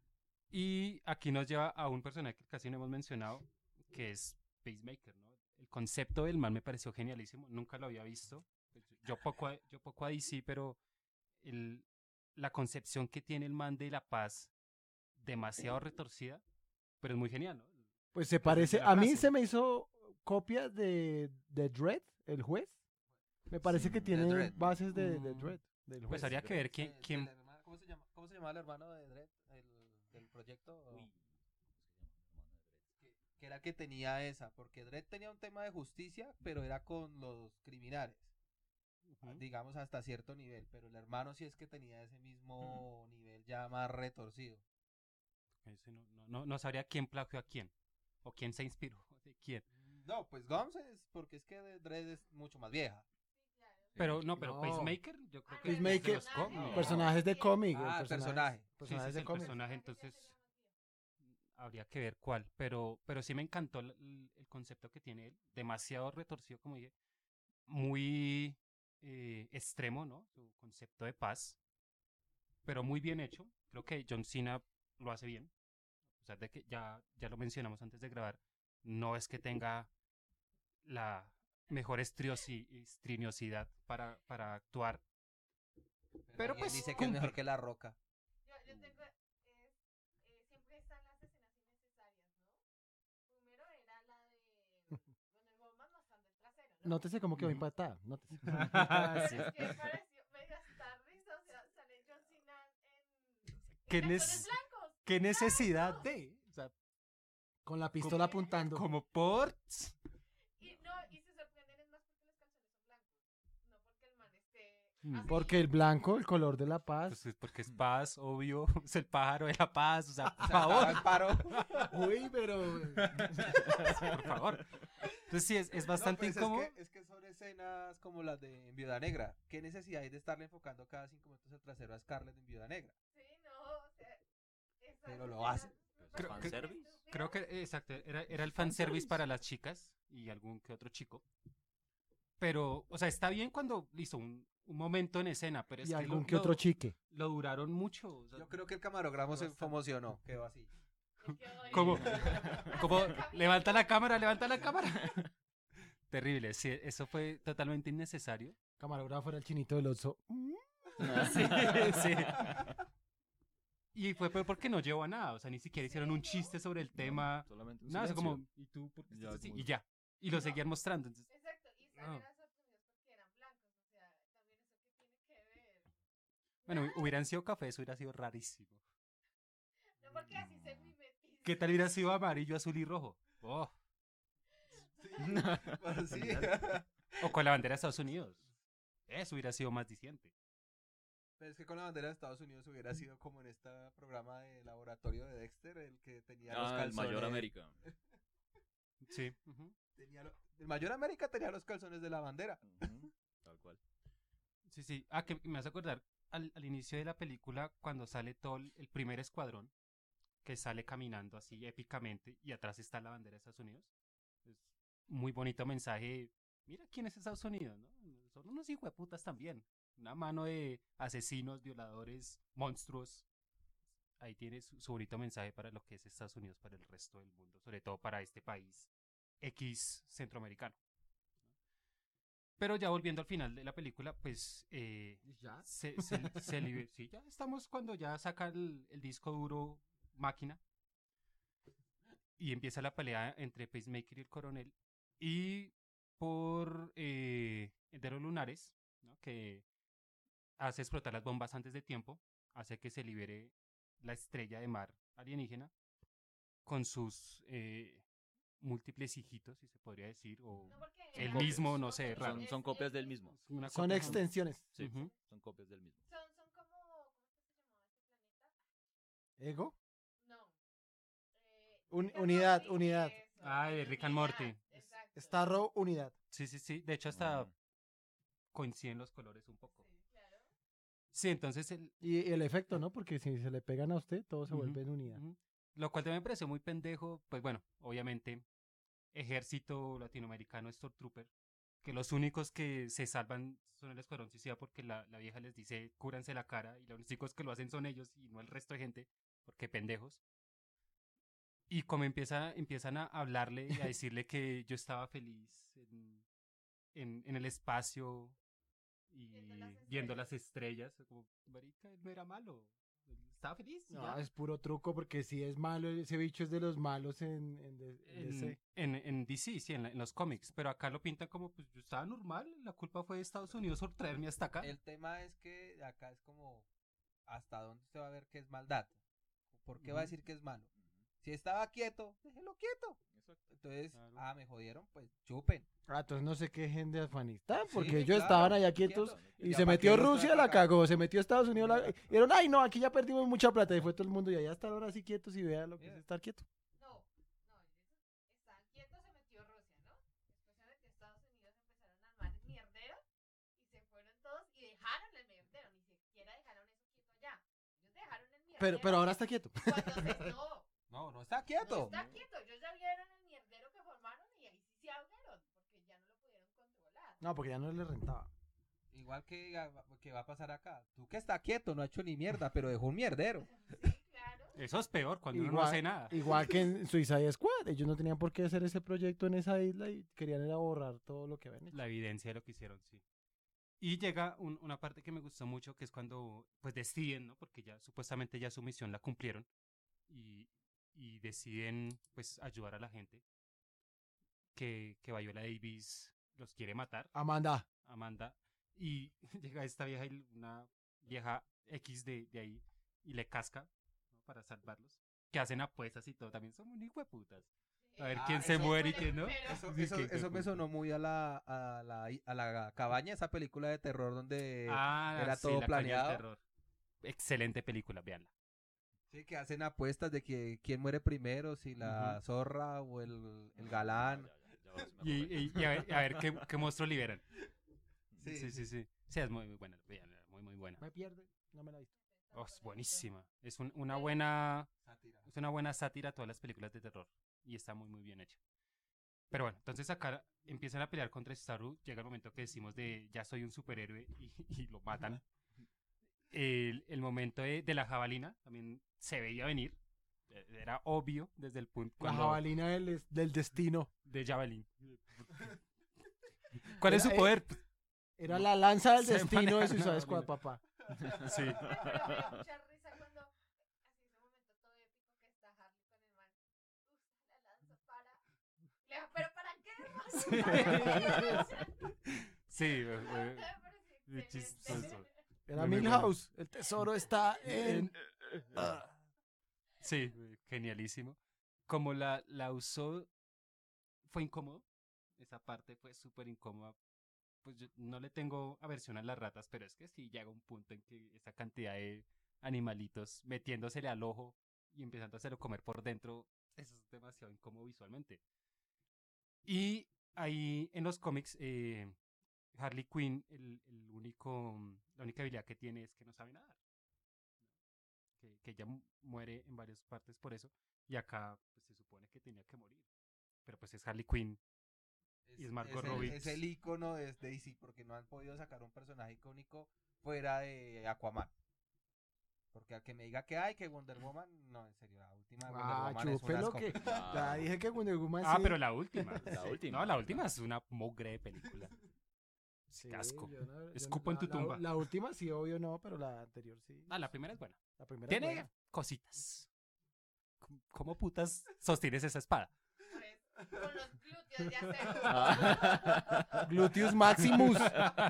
Y aquí nos lleva a un personaje que casi no hemos mencionado, que es Pacemaker, ¿no? El concepto del man me pareció genialísimo, nunca lo había visto. Pues, Yo poco a, yo poco a DC, pero el, la concepción que tiene el man de la paz, demasiado retorcida, pero es muy genial, ¿no? Pues se parece, a mí se me hizo copia de, de Dredd, el juez. Me parece que tiene bases de, de Mm. Dredd, del Pues habría que ver quién... Eh, quién ¿cómo, se llama, ¿Cómo se llamaba el hermano de Dredd? El, del proyecto. Que era que tenía esa. Porque Dredd tenía un tema de justicia, pero era con los criminales. Ujú. Digamos hasta cierto nivel. Pero el hermano sí es que tenía ese mismo nivel ya más retorcido. Ese no, no, no, no sabría quién plagió a quién. ¿O quién se inspiró? ¿De quién? No, pues Gums es porque es que Dredd es mucho más vieja. Pero no, pero No. Pacemaker, yo creo que Peacemaker, es de los cómics. personajes de cómic. Ah, el personaje. Sí, sí, Personajes sí, de cómic. personaje, entonces habría que ver cuál, pero, pero sí me encantó el, el- concepto que tiene él, demasiado retorcido, como dije, muy eh, extremo, ¿no? Su concepto de paz, pero muy bien hecho. Creo que John Cena lo hace bien, a pesar de que ya, ya lo mencionamos antes de grabar, no es que tenga la mejor estrioniosidad para, para actuar, Pero, pues, dice que es mejor que La Roca. Yo, yo tengo, es, eh, siempre están las escenas innecesarias, ¿no? Primero era la de, bueno, el Bowman mostrando el trasero, ¿no? Nótese como que va impactada. Nótese. Sí. Es que pareció medio hasta risa, o sea, sale John Cena en, ¿Qué en nes- actores blancos. ¿Qué necesidad de? O sea, Con la pistola apuntando. como por... Y no, y se sorprenden es más porque los calzones son blancos, no porque el man esté Mm. así. Porque el blanco, el color de la paz. Pues es porque es paz, obvio. Es el pájaro de la paz. O sea, por favor. paro. Uy, pero. por favor. Entonces sí, es, es bastante No, pues, incómodo. Es que, es que son escenas como las de en Viuda Negra. ¿Qué necesidad hay de estarle enfocando cada cinco minutos el trasero a Scarlett en Viuda Negra? Sí, no, o sea, Pero lo hacen. Creo- estúpidas. Creo que, exacto, era, era el fanservice para las chicas y algún que otro chico. Pero, o sea, está bien cuando, listo, un, un momento en escena, pero es Y que algún lo, que otro chique. lo duraron mucho. o sea, Yo creo que el camarogramo se emocionó. Quedó así. Como, levanta la cámara, levanta la cámara. Terrible, sí, eso fue totalmente innecesario. Camarógrafo era el chinito del oso. Sí, sí. Y fue peor porque no llevó a nada, o sea, ni siquiera hicieron un chiste sobre el tema. Solamente un Nada, o sea, silencio. como, ¿y tú por qué Ya, estás así? como- Y ya. Y lo seguían mostrando. Entonces, Exacto, y Ah. también eran sorprendidos porque eran blancos, o sea, también eso que tiene que ver. Bueno, hubieran sido café, eso hubiera sido rarísimo. No porque así se mimetiza. ¿Qué tal hubiera sido amarillo, azul y rojo? Oh, Bueno, sí. O con la bandera de Estados Unidos. Eso hubiera sido más diciente. Pero es que con la bandera de Estados Unidos hubiera sido como en este programa de laboratorio de Dexter, el que tenía los Ah, el calzones. Mayor América. Sí. tenía lo- el Mayor América tenía los calzones de la bandera. Tal cual. Sí, sí. Ah, que me hace acordar al, inicio de la película cuando sale todo el, primer escuadrón que sale caminando así épicamente y atrás está la bandera de Estados Unidos. Es muy bonito mensaje. Mira quién es Estados Unidos, ¿no? Son unos hijueputas también. Una mano de asesinos, violadores, monstruos. Ahí tiene su bonito mensaje para lo que es Estados Unidos para el resto del mundo, sobre todo para este país X centroamericano. Pero ya volviendo al final de la película, pues eh, ¿Ya? se, se, sí, ya estamos cuando ya saca el, el disco duro máquina y empieza la pelea entre Pacemaker y el coronel y por eh, de los lunares, ¿no? que hace explotar las bombas antes de tiempo, hace que se libere la estrella de mar alienígena con sus eh, múltiples hijitos, si se podría decir, o No, el era- mismo, no sé, raro. Son, son copias del mismo. una Son copia- extensiones. Sí, Ujú. son copias del mismo. Son, son como, ¿cómo se llamaba ese planeta? ¿Ego? No. Eh, Un- unidad, Morty, unidad. eso, Ah, de Rick and Morty. Exacto. Starro, unidad. Sí, sí, sí. De hecho, hasta coinciden los colores un poco. Sí, claro. Sí, entonces el, Y el efecto, ¿no? Porque si se le pegan a usted, todo se Ujú, vuelve en unidad. ujú. Lo cual también me pareció muy pendejo. Pues bueno, obviamente, ejército latinoamericano Stormtrooper, que los únicos que se salvan son el Escuadrón Suicida porque la, la vieja les dice cúranse la cara y los únicos que lo hacen son ellos y no el resto de gente, porque pendejos. Y como empieza, empiezan a hablarle y a decirle que yo estaba feliz en, en, en el espacio y Viendo las viendo las estrellas, como, marica, él no era malo, estaba feliz. No, ya". es puro truco porque si es malo, ese bicho es de los malos en, en, en en, DC. en, en DC, sí, en, la- en los cómics, pero acá lo pintan como, pues yo estaba normal, la culpa fue de Estados Unidos por traerme hasta acá. El tema es que acá es como hasta dónde usted va a ver que es maldad. ¿Por qué va a decir que es malo? Si estaba quieto, déjelo quieto. Entonces, ah, me jodieron, pues chupen. Ah, entonces no se quejen de Afganistán, porque ellos estaban allá quietos y se metió Rusia, la cagó, se metió Estados Unidos, la... y ay, no, aquí ya perdimos mucha plata, y fue todo el mundo, y allá están ahora sí quietos y vean lo que es estar quieto. No, no, están se metió Rusia, ¿no? Después de que Estados Unidos empezaron a armar mierdero, y se fueron todos y dejaron el mierdero, ni siquiera dejaron eso quieto allá. Ellos dejaron el mierdero. Pero, pero ahora está quieto. Cuando se, No, no está no quieto. está quieto. Ellos ya vieron el mierdero que formaron y ahí sí se ahogaron porque ya no lo pudieron controlar. No, porque ya no le rentaba. Igual que, que va a pasar acá. Tú que está quieto, no ha hecho ni mierda, pero dejó un mierdero. Sí, claro. Eso es peor cuando uno no hace nada. Igual que en Suicide Squad. Ellos no tenían por qué hacer ese proyecto en esa isla y querían era borrar todo lo que habían hecho. La evidencia de lo que hicieron, sí. Y llega un- una parte que me gustó mucho, que es cuando pues deciden, ¿no? Porque ya supuestamente ya su misión la cumplieron y, y deciden pues ayudar a la gente que, que Viola Davis los quiere matar, Amanda. Amanda, y llega esta vieja, y una vieja X de, de ahí y le casca ¿no? para salvarlos, que hacen apuestas y todo, también son muy hijo de putas. A ver Ah, quién se muere y quién no. Eso, Sí, eso, me sonó muy a la, a la, a la cabaña, esa película de terror donde Ah, era sí, todo planeado. Terror. Excelente película, véanla. Sí, que hacen apuestas de que quién muere primero, si la zorra o el, el galán. Ya, ya, ya, ya me Y, acordé. y- y a ver, a ver qué, qué monstruo liberan. Sí, Sí, sí, sí. Sí, es muy, muy buena. Muy, muy buena. Me pierde. No me la he visto. Oh, es buenísima. Es un- una buena Sátira. es una buena sátira a todas las películas de terror. Y está muy, muy bien hecha. Pero bueno, entonces acá empiezan a pelear contra Staru. Llega el momento que decimos de ya soy un superhéroe y, y lo matan. El, el momento de, de la jabalina también se veía venir. Eh, Era obvio desde el punto La cuando jabalina del, del destino. de Javelin. ¿Cuál es su eh, poder? Era la lanza del Se destino de Suicide Squad, papá. Sí. Digo, ¿pero para qué? Sí, Era Milhouse. El tesoro está en. Sí, genialísimo. Como la, la usó, fue incómodo. Esa parte fue súper incómoda. Pues yo no le tengo aversión a las ratas, pero es que sí llega un punto en que esa cantidad de animalitos metiéndosele al ojo y empezando a hacerlo comer por dentro, eso es demasiado incómodo visualmente. Y ahí en los cómics, eh, Harley Quinn, el, el único, la única habilidad que tiene es que no sabe nadar que, que ella mu- muere en varias partes por eso, y acá pues, se supone que tenía que morir. Pero pues es Harley Quinn. Y es Margot el- Robbie. Es el icono de DC porque no han podido sacar un personaje icónico fuera de Aquaman. Porque al que me diga que hay que Wonder Woman, no, en serio, la última de Wonder Ah, Woman es un asco. que. Ah. Ya dije que Wonder Woman Ah, sí. pero la última. La última. No, la última es una mogre de película. Sí, qué asco. yo no- yo no- Escupo en tu la- tumba. La, última sí, obvio no, pero la anterior sí. Ah, la primera es buena. La primera es Tiene buena. cositas. ¿Cómo- ¿Cómo putas sostienes esa espada? Pues, con los glúteos de acero. Ah. Gluteus Maximus.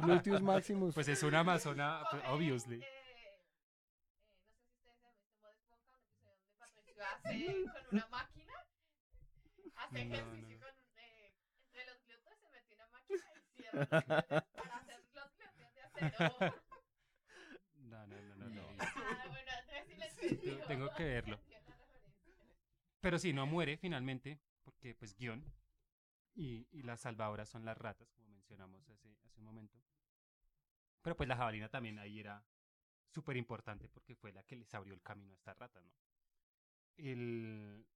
Gluteus Maximus. Pues es una amazona, pues, obviously. eh, eh, no sé si ustedes han visto Bob Esponja, un episodio donde Patricio hace con una máquina, hace No, ejercicio no. con un, eh, entre los glúteos se mete una máquina y cierra los glúteos para hacer los glúteos de acero. No, no, no, no. No. Ah, bueno, sí tengo que verlo. Pero sí, no muere finalmente, porque pues guion. Y, y las salvadoras son las ratas, como mencionamos hace, hace un momento. Pero pues la jabalina también ahí era súper importante porque fue la que les abrió el camino a estas ratas, ¿no? El,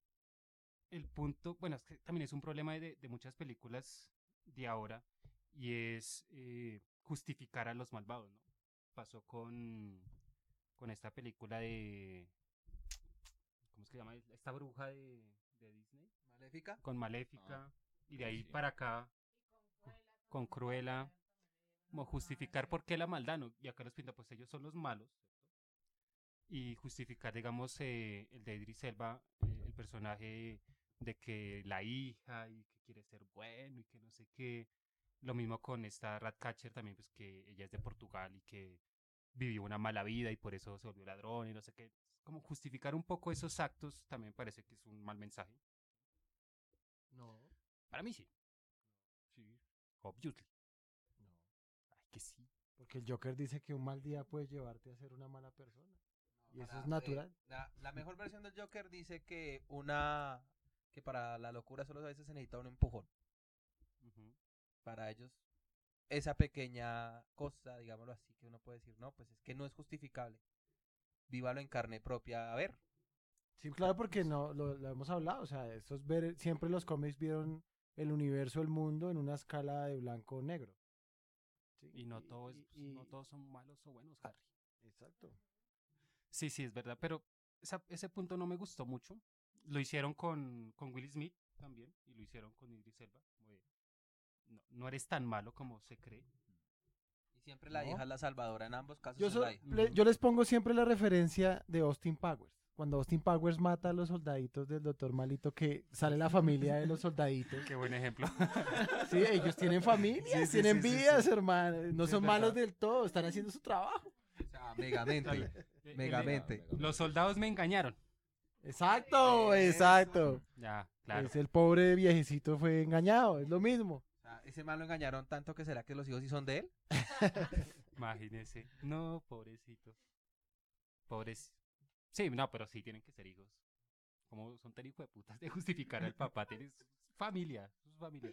el punto, bueno, es que también es un problema de, de muchas películas de ahora y es eh, justificar a los malvados, ¿no? Pasó con, con esta película de... ¿Cómo es que se llama? Esta bruja de, de Disney. Maléfica. Con Maléfica. y de ahí sí. para acá, con Cruella, como justificar por qué la maldad, ¿no? Y acá los pinta, pues ellos son los malos, ¿cierto? Y justificar, digamos, eh, el de Idris Elba, eh, el personaje de que la hija y que quiere ser bueno y que no sé qué. Lo mismo con esta Ratcatcher también, pues que ella es de Portugal y que vivió una mala vida y por eso se volvió ladrón y no sé qué. Como justificar un poco esos actos también parece que es un mal mensaje. No. Para mí sí. Sí. Obviously. No. Ay, que sí. Porque el Joker dice que un mal día puede llevarte a ser una mala persona. Y eso es natural. eh, la, la mejor versión del Joker dice que una que para la locura solo a veces se necesita un empujón. Para ellos esa pequeña cosa, digámoslo así, que uno puede decir, no, pues es que no es justificable. vívalo en carne propia a ver. Sí, claro, porque no lo, lo hemos hablado. O sea, eso es ver. Siempre los cómics vieron el universo, el mundo en una escala de blanco-negro. Sí, Y no, todo es, y- no todos son malos o buenos, Harry. Exacto. Sí, sí, es verdad, pero esa- ese punto no me gustó mucho. Lo hicieron con, con Will Smith también y lo hicieron con Idris Elba. como de, no, no eres tan malo como se cree. Y siempre la No. hija es la salvadora. En ambos casos Yo, es so- la hija. le- yo les pongo siempre la referencia de Austin Powers. Cuando Austin Powers mata a los soldaditos del doctor Malito, que sale la familia de los soldaditos. Qué buen ejemplo. Sí, ellos tienen familias, Sí, sí, tienen sí, sí, vidas, sí. hermano. No Sí, son es malos verdad. del todo, están haciendo su trabajo. O sea, megamente. Megamente. Los soldados me engañaron. Exacto, exacto. Ya, claro. Es el pobre viejecito fue engañado, es lo mismo. Ese man lo engañaron tanto que será que los hijos sí son de él. Imagínese. No, pobrecito. Pobres. Sí, no, pero sí tienen que ser hijos. Como son tan hijo de putas de justificar al papá. Tienes familia, familia.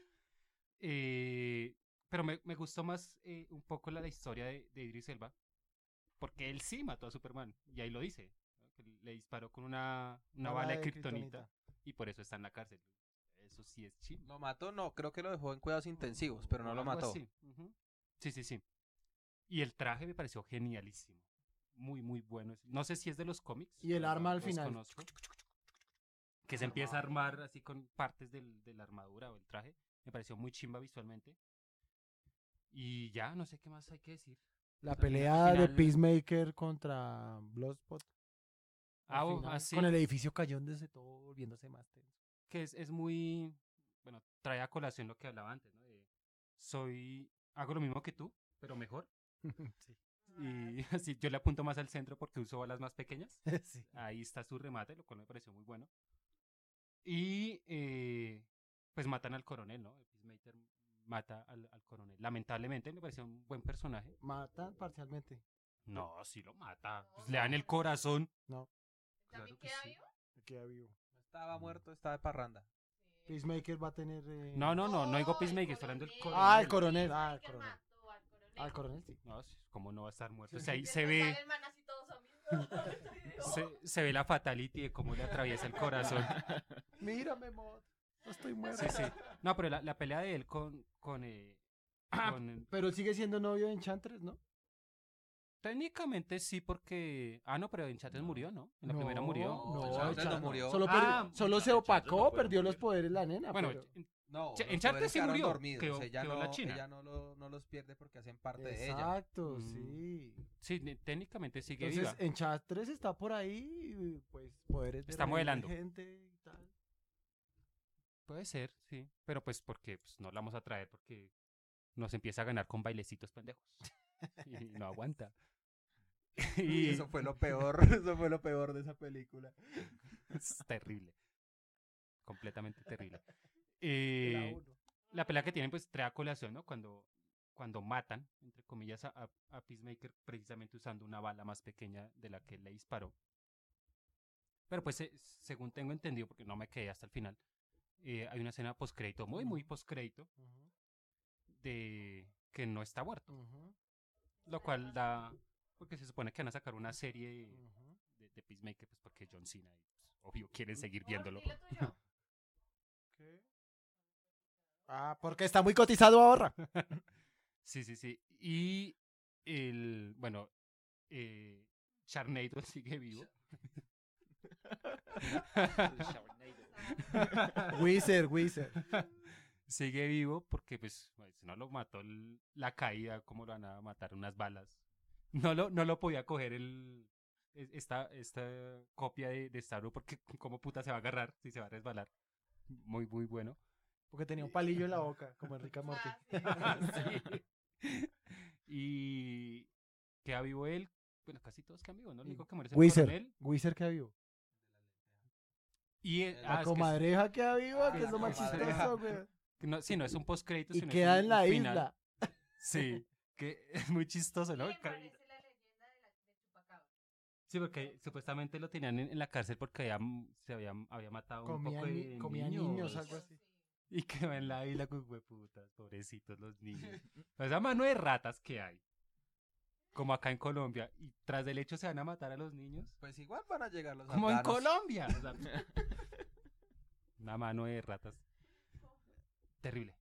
Eh, pero me, me gustó más eh, un poco la, la historia de, de Idris Elba. Porque él sí mató a Superman. Y ahí lo dice. ¿no? Que le disparó con una, una Bala bala de kriptonita. Y por eso está en la cárcel. Eso sí es chimbo. Lo mató, no, creo que lo dejó en cuidados intensivos, pero no lo mató. Sí, sí, sí. Y el traje me pareció genialísimo. Muy, muy bueno. No sé si es de los cómics. Y el no arma al final. conozco. Que se empieza a armar así con partes del- de la armadura o el traje. Me pareció muy chimba visualmente. Y ya, no sé qué más hay que decir. La pelea de Peacemaker contra Bloodspot. Ah, oh, final, ah, sí. Con el edificio cayéndose todo, volviéndose más tenso. Que es, es muy, bueno, trae a colación lo que hablaba antes, ¿no? De, soy, hago lo mismo que tú, pero mejor. sí. Y así, yo le apunto más al centro porque uso balas más pequeñas. sí. Ahí está su remate, lo cual me pareció muy bueno. Y eh, pues matan al coronel, ¿no? El Peacemaker mata al, al coronel. Lamentablemente me pareció un buen personaje. Matan parcialmente. No, sí lo mata. Pues le dan el corazón. No, ¿También Claro que queda sí. vivo? queda vivo. Estaba muerto, estaba de parranda. Peacemaker va a tener. eh, No, no, no, no digo el Peacemaker, estoy hablando del coronel. Ah, el coronel, ah, el coronel. mató al coronel. Al coronel, sí. No, sí, ¿cómo no va a estar muerto? O sea, ahí se ve, se, se ve la fatality de cómo le atraviesa el corazón. Mírame, mod. No estoy muerto. Sí, sí. No, pero la, la pelea de él con, con, eh, con- Pero sigue siendo novio de Enchantress, ¿no? Técnicamente sí, porque. Ah, no, pero Enchantress murió, ¿no? En la primera murió. No, Enchantress no murió. Solo, Ah, solo se no opacó, perdió los poderes la nena. Bueno, pero- en- No, poderes sí murió, dormidos. quedó- quedó no, la china. ella no, lo- no los pierde porque hacen parte de ella. Exacto, Mm. sí. sí, técnicamente sigue Entonces, viva. Enchantress está por ahí, pues, poderes de Está modelando. gente y tal. Puede ser, sí. Pero pues porque pues, no la vamos a traer porque nos empieza a ganar con bailecitos pendejos. y no aguanta. Y eso fue lo peor, eso fue lo peor de esa película. es terrible. Completamente terrible. Eh, la pelea que tienen pues trae a colación, ¿no? Cuando, cuando matan, entre comillas, a, a- Peacemaker precisamente usando una bala más pequeña de la que le disparó. Pero pues eh, según tengo entendido, porque no me quedé hasta el final, eh, hay una escena postcrédito, muy, muy postcrédito, Ujú, de que no está muerto. Lo cual da... Porque se supone que van a sacar una serie de, de Peacemaker, pues porque John Cena, y, pues, obvio, quieren seguir viéndolo. Ah, porque está muy cotizado ahora. Sí, sí, sí. Y el, bueno, eh, Sharknado sigue vivo. Wizard, Wizard. sigue vivo porque, pues, pues, si no lo mató el- la caída, ¿cómo lo van a matar? Unas balas. No lo, no lo podía coger el, esta, esta copia de, de Star Wars porque cómo puta se va a agarrar si se va a resbalar. Muy, muy bueno. Porque tenía un palillo en la boca, como Enrique Morty. Ah, sí. Y queda vivo él. Bueno, casi todos quedan vivos, ¿no? El único que muere es el Wizard. coronel. Wizard queda vivo. Y, La ah, es que- comadreja queda viva, que la es lo más comadreja. chistoso, güey. que no, sí, no es un postcrédito, Y sino es queda un- en la final. isla. Sí, que es muy chistoso, ¿no? Me Ca- parece la leyenda de la de Chupacabra. Sí, porque supuestamente lo tenían en, en la cárcel porque había, se había, había matado un poco ni- de comía niños. niños, algo así. Y quedó en la isla con hueputas, pobrecitos los niños. O esa mano de ratas que hay. como acá en Colombia, y tras del hecho se van a matar a los niños. Pues igual van a llegar los Como en. Colombia. o sea, una mano de ratas. Terrible.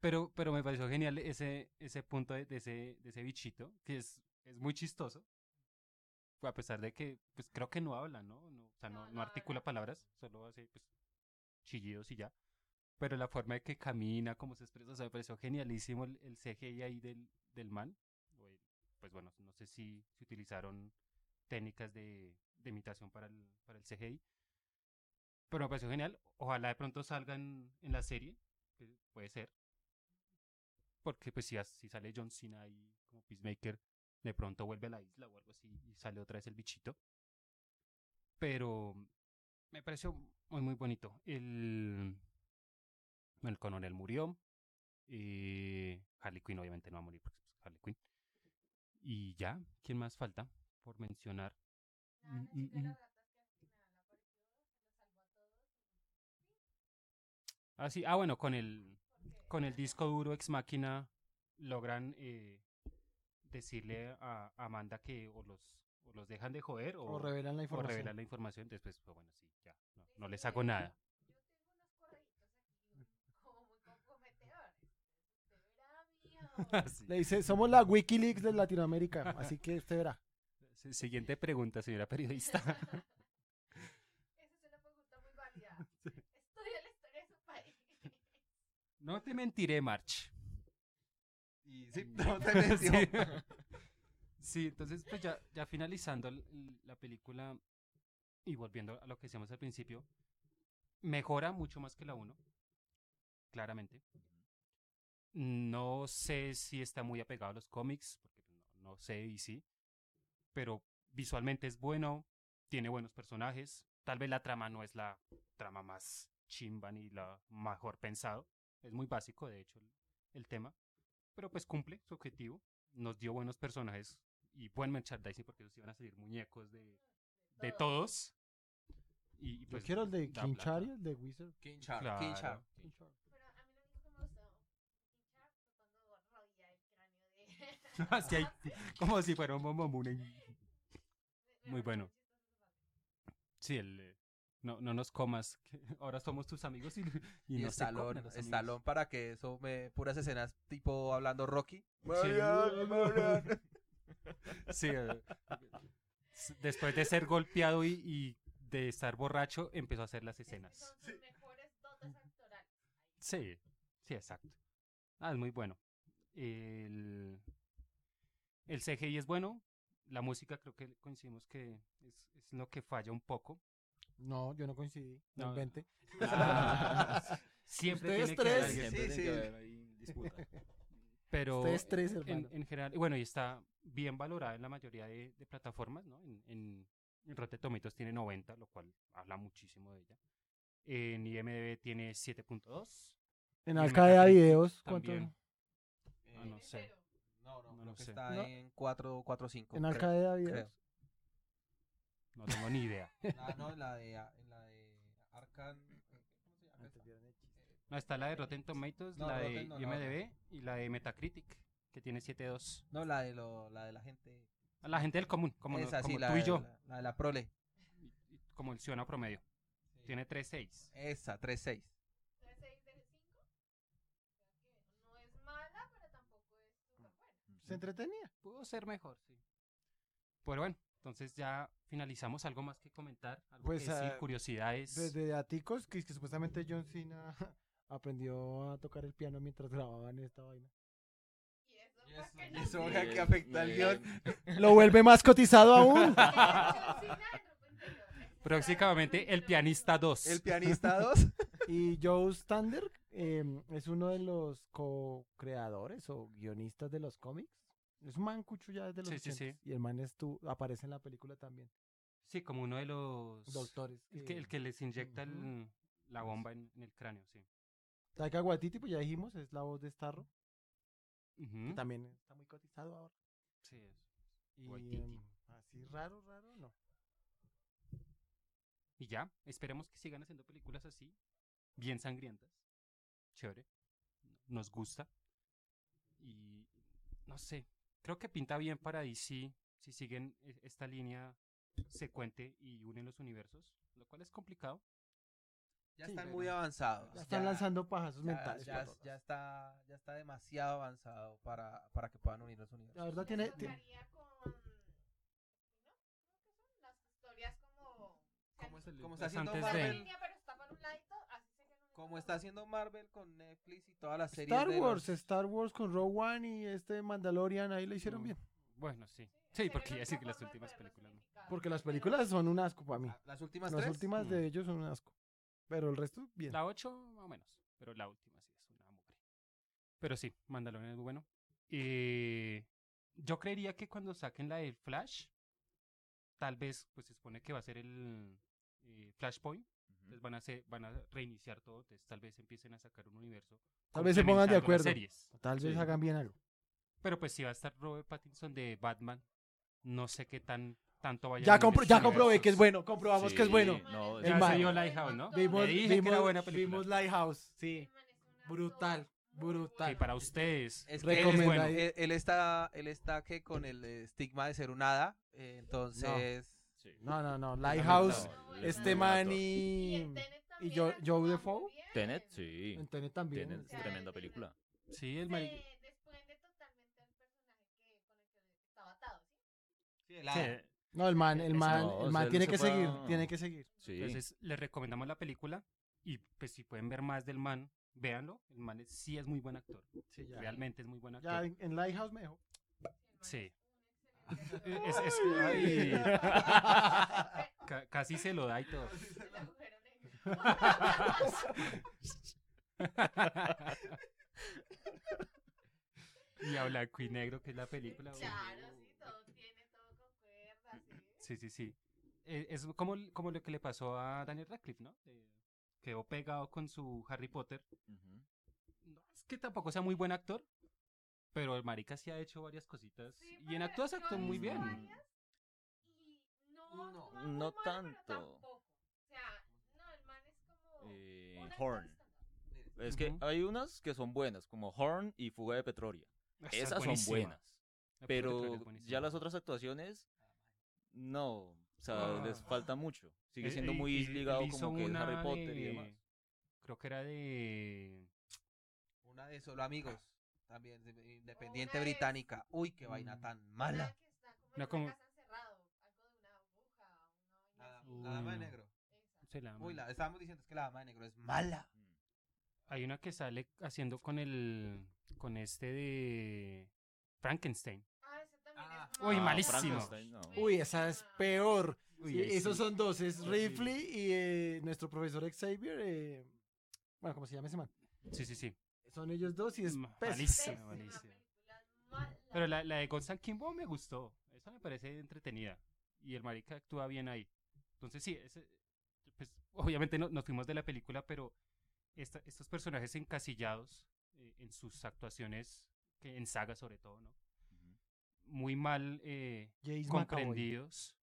Pero, pero me pareció genial ese, ese punto de, de ese, de ese bichito, que es, es muy chistoso. A pesar de que, pues creo que no habla, ¿no? no o sea, no, No, no articula palabras, solo hace pues, chillidos y ya. Pero la forma de que camina, cómo se expresa, o sea, me pareció genialísimo el, el CGI ahí del, del man. Pues bueno, no sé si, si utilizaron técnicas de, de imitación para el, para el CGI. Pero me pareció genial. Ojalá de pronto salga en, la serie. que puede ser. Porque pues si, si sale John Cena ahí como Peacemaker, de pronto vuelve a la isla o algo así y sale otra vez el bichito. Pero me pareció muy muy bonito. El, el coronel murió. eh, Harley Quinn obviamente no va a morir porque pues, Harley Quinn. Y ya, ¿quién más falta por mencionar? Nada, Mm, mm. Ah, sí, ah, bueno, con el, con el disco duro Ex Máquina logran eh, decirle a Amanda que o los, o los dejan de joder o, O revelan la o información. revelan la información. Después, pues bueno, sí, ya, no, no les hago nada. Mijo. Sí. Le dice, somos la Wikileaks de Latinoamérica, así que usted verá. Si- Siguiente pregunta, señora periodista. Esa es una pregunta muy válida. Estudia la historia de su país. no te mentiré, March. Sí, no te metió. sí. Sí, entonces pues ya, ya finalizando la película y volviendo a lo que decíamos al principio, mejora mucho más que la 1, claramente. No sé si está muy apegado a los cómics, porque no, no sé y sí, pero visualmente es bueno, tiene buenos personajes, tal vez la trama no es la trama más chimba ni la mejor pensado, es muy básico de hecho el, el tema, pero pues cumple su objetivo, nos dio buenos personajes y buen merchandising porque ellos iban a salir muñecos de, de todos. Y, y, Yo pues, quiero el de da King plata. Chari, el de Wizard. King Shark, Claro. Cráneo de. Así hay- como si fuera un momomune. Muy bueno. Sí, el, eh, no, no nos comas, que ahora somos tus amigos y, y, Y, no amigos. Stallone para que eso me puras escenas tipo hablando Rocky. Sí, eh, después de ser golpeado y, y de estar borracho, empezó a hacer las escenas. Son sus mejores dotes actorales. Sí, sí, exacto. Ah, es muy bueno. El, el CGI es bueno. La música creo que coincidimos que es, es lo que falla un poco. No, yo no coincidí. No, No. invente. Siempre Ustedes tiene que haber tres. Siempre sí, tiene que sí. haber ahí disputa. pero Ustedes tres, en, hermano. en general, y bueno, y está bien valorada en la mayoría de, de plataformas, ¿no? En, en, en Rotten Tomatoes tiene 90, lo cual habla muchísimo de ella. En IMDb tiene 7.2. En Alcadea Videos, ¿cuánto? Eh, Ah, no sé. No, no, No creo lo que sé. está No. en 4, 4 5. En Alcadea Videos. creo. No tengo ni idea. Ah, no, la de, la de Arcan. ¿Cómo se llama? esta? No, está la de Rotten Tomatoes, No, la de no, la IMDb y la de Metacritic, que tiene 7.2. No, la de, lo, la de la gente. La gente del común, como, no- Esa, sí, como la tú de y yo, La, la de la prole. y- y como el ciudadano promedio. Tiene 3.6. Esa, 3-6. 3-6 de 5. O sea que no es mala, pero tampoco es súper buena. Se entretenía. Pudo ser mejor, sí. Pero bueno, entonces ya finalizamos. ¿Algo más que comentar? ¿Algo Pues, que decir? ah, curiosidades. Desde Aticos, que, que supuestamente John Cena aprendió a tocar el piano mientras grababan esta vaina. Y eso, que- que afecta al guion. Lo vuelve más cotizado aún. Próximamente el pianista 2. El pianista 2. Y Joe Stander eh, es uno de los co-creadores o guionistas de los cómics. Es un man cucho ya desde los Sí, sí, 80s, sí. Y el man estu- aparece en la película también. Sí, como uno de los... Doctores. El que, el que les inyecta el- la bomba en, en el cráneo, sí. Taika Waititi, pues ya dijimos, es la voz de Starro. Que también está muy cotizado ahora. Sí, es. Y em, así raro, raro, no. Y ya, esperemos que sigan haciendo películas así, bien sangrientas. Chévere. Nos gusta. Y no sé, creo que pinta bien para DC si siguen e- esta línea secuente y unen los universos, lo cual es complicado. Ya Sí, están pero muy avanzados. Ya están lanzando pajazos ya, mentales. ya, está, ya está demasiado avanzado para, para que puedan unir los universos. La verdad tiene. ¿Cómo? Las historias como... El- como está haciendo antes Una de- Marvel, línea, pero está por un ladito, así se queda como está haciendo Marvel con Netflix y todas las series Star de Wars, los- Star Wars con Rogue One y este Mandalorian, ahí lo hicieron Mm, bien. Bueno, sí. Sí, porque ya sí que las últimas películas no. Porque las películas son un asco para mí. Ah, las últimas Las tres. últimas Mm. de ellos son un asco. Pero el resto, bien. La 8 más o menos, pero la última sí es una mugre. Pero sí, Mandalorian es muy bueno. Eh, yo creería que cuando saquen la del Flash, tal vez, pues se supone que va a ser el eh, Flashpoint. Entonces van a, hacer, van a reiniciar todo. Entonces tal vez empiecen a sacar un universo. Tal vez se pongan de acuerdo. series. Tal vez Sí. hagan bien algo. Pero pues si va a estar Robert Pattinson de Batman, no sé qué tan tanto vaya a Ya, compro- ya comprobé que es bueno, comprobamos que es bueno. No, El Ya se vio Lighthouse, ¿no? Vimos, Le dije que vimos, era buena película. vimos Lighthouse, sí. Brutal, brutal. Que para ustedes Es que él, bueno, él, él está, él está que con el estigma de ser un hada, eh, entonces Sí. No, no, no. Lighthouse, este man Y y... Joe- Joe Defoe? Tenet, sí. En Tenet también. Tenet es tremenda película. Sí, el Se mari- desprende totalmente del personaje que, con el que estaba atado, ¿sí? Sí, el hada. Sí, No, el man, el Ese man, no, el o man tiene que seguir, tiene que seguir. Sí. Entonces les recomendamos la película y pues si pueden ver más del man, véanlo. El man es- sí es muy buen actor. Sí, ya. Realmente es muy buen actor. Ya en, en Lighthouse me dejó. Sí. Es, es- ay, ca- casi se lo da y todo. Y a blanco y negro, que es la película. Claro, sí, todo tiene todo con cuerdas, ¿sí? Sí, sí, sí. Eh, es como, como lo que le pasó a Daniel Radcliffe, ¿no? Eh, quedó pegado con su Harry Potter. No es que tampoco sea muy buen actor, pero el marica sí ha hecho varias cositas. Sí, y en actúas actúa muy bien. varias y no, No, tanto. O sea, no, el man es como Eh, Horn. Es que hay unas que son buenas, como Horn y Fuga de Petroria. Esa es Esas son buenas. La Pero ya las otras actuaciones, no. O sea, les Ah. falta mucho. Sigue Eh, siendo eh, muy ligado como que Harry Potter y de- demás. Creo que era de. Una de solo amigos, también de- independiente Una británica. Uy, qué vaina Mm. tan Una mala. que está como No, en como- una casa encerrado, algo de una bruja, una La, vaina la dama de negro. Esa. se la Uy, ama. la, estábamos diciendo es que la dama de negro es mala. Mm. Hay una que sale haciendo con el. Con este de. Frankenstein. Ah, ese también Ah. es Uy. Ah, malísimo. No. Uy, esa es peor. Uy, Sí, esos sí. son dos, es. Ripley y eh, nuestro profesor Xavier. eh, bueno, ¿cómo se llama ese man? Sí, sí, sí. Son ellos dos y es Ma- pésimo. malísimo, Pésima malísimo. película, mala. Pero la, la de Gonzalo Kimbo me gustó. Esa me parece entretenida. Y el marica actúa bien ahí. Entonces sí, ese- pues, obviamente no, nos fuimos de la película, pero esta- estos personajes encasillados eh, en sus actuaciones, que en saga sobre todo, ¿no? Muy mal eh, McAvoy. comprendidos.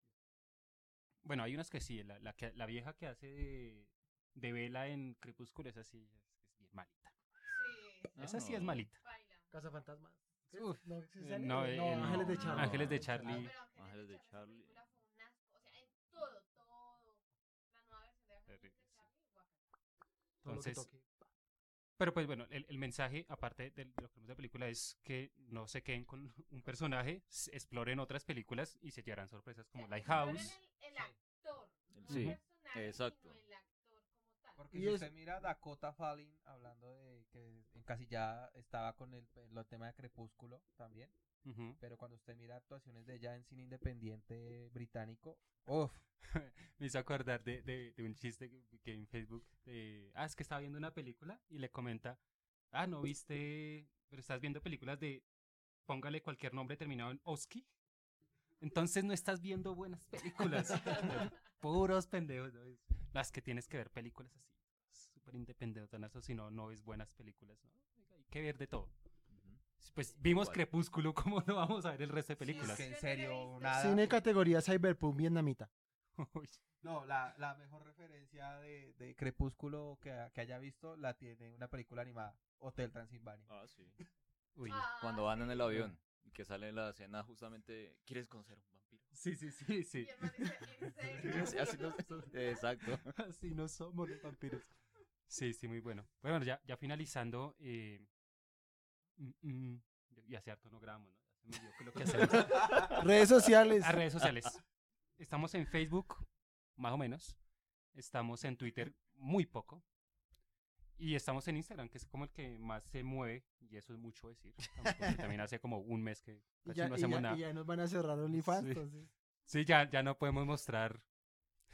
Bueno, hay unas que sí. La, la, que- la vieja que hace de, de Vela en Crepúsculo, es, malita. Esa sí es malita. baila. Casa Fantasma. Uf, no, ¿sí eh, sale? no, eh, Ángeles de no, Charlie. Ángeles de Charlie. pero Ángeles de Charlie. película fue un asco. O sea, en todo, todo. La nueva versión de Ángeles de Terrible, sí. Charlie, guácala. Todo lo que Entonces. Pero pues bueno, el, el mensaje, aparte de, de lo que vemos de la película, es que no se queden con un personaje, exploren otras películas y se llevarán sorpresas como Lighthouse. El, el actor. No Sí, el personaje, exacto. sino el actor como tal. Porque Y si es- usted mira Dakota Falling hablando de que encasillada estaba con el, el tema de Crepúsculo también, pero cuando usted mira actuaciones de ella en cine independiente británico, uff, Me hizo acordar de, de- de un chiste que, que en Facebook. de, ah, es que estaba viendo una película y le comenta, ah, no viste, pero estás viendo películas de, póngale cualquier nombre terminado en Oski. Entonces no estás viendo buenas películas. Puros pendejos. ¿no? Las que tienes que ver películas así. Súper independentonas, si no, no ves buenas películas. ¿no? Hay que ver de todo. Pues vimos Igual. Crepúsculo, ¿cómo no vamos a ver el resto de Sí, es películas? que en serio, nada. Cine categoría Cyberpunk vietnamita. Uy, No, la, la mejor referencia de, de Crepúsculo que, que haya visto la tiene una película animada, Hotel Transilvania. Ah, sí. uy. Ah, Cuando van en el avión. y que sale en la escena justamente, ¿quieres conocer un vampiro? Sí, sí, sí, sí. Y el man dice, ¿en serio? Sí, así no- exacto. Así no somos los vampiros. Sí, sí, muy bueno. Bueno, ya, ya finalizando. Eh, mm, mm, y hace harto no grabamos, ¿no? Ya se me olvidó qué es lo que hacemos. Redes sociales. A redes sociales. Estamos en Facebook, más o menos. Estamos en Twitter, muy poco. Y estamos en Instagram, que es como el que más se mueve, y eso es mucho decir. también hace como un mes que casi ya, no y hacemos ya- nada. y ya nos van a cerrar OnlyFans. Sí. entonces. Sí, ya, ya no podemos mostrar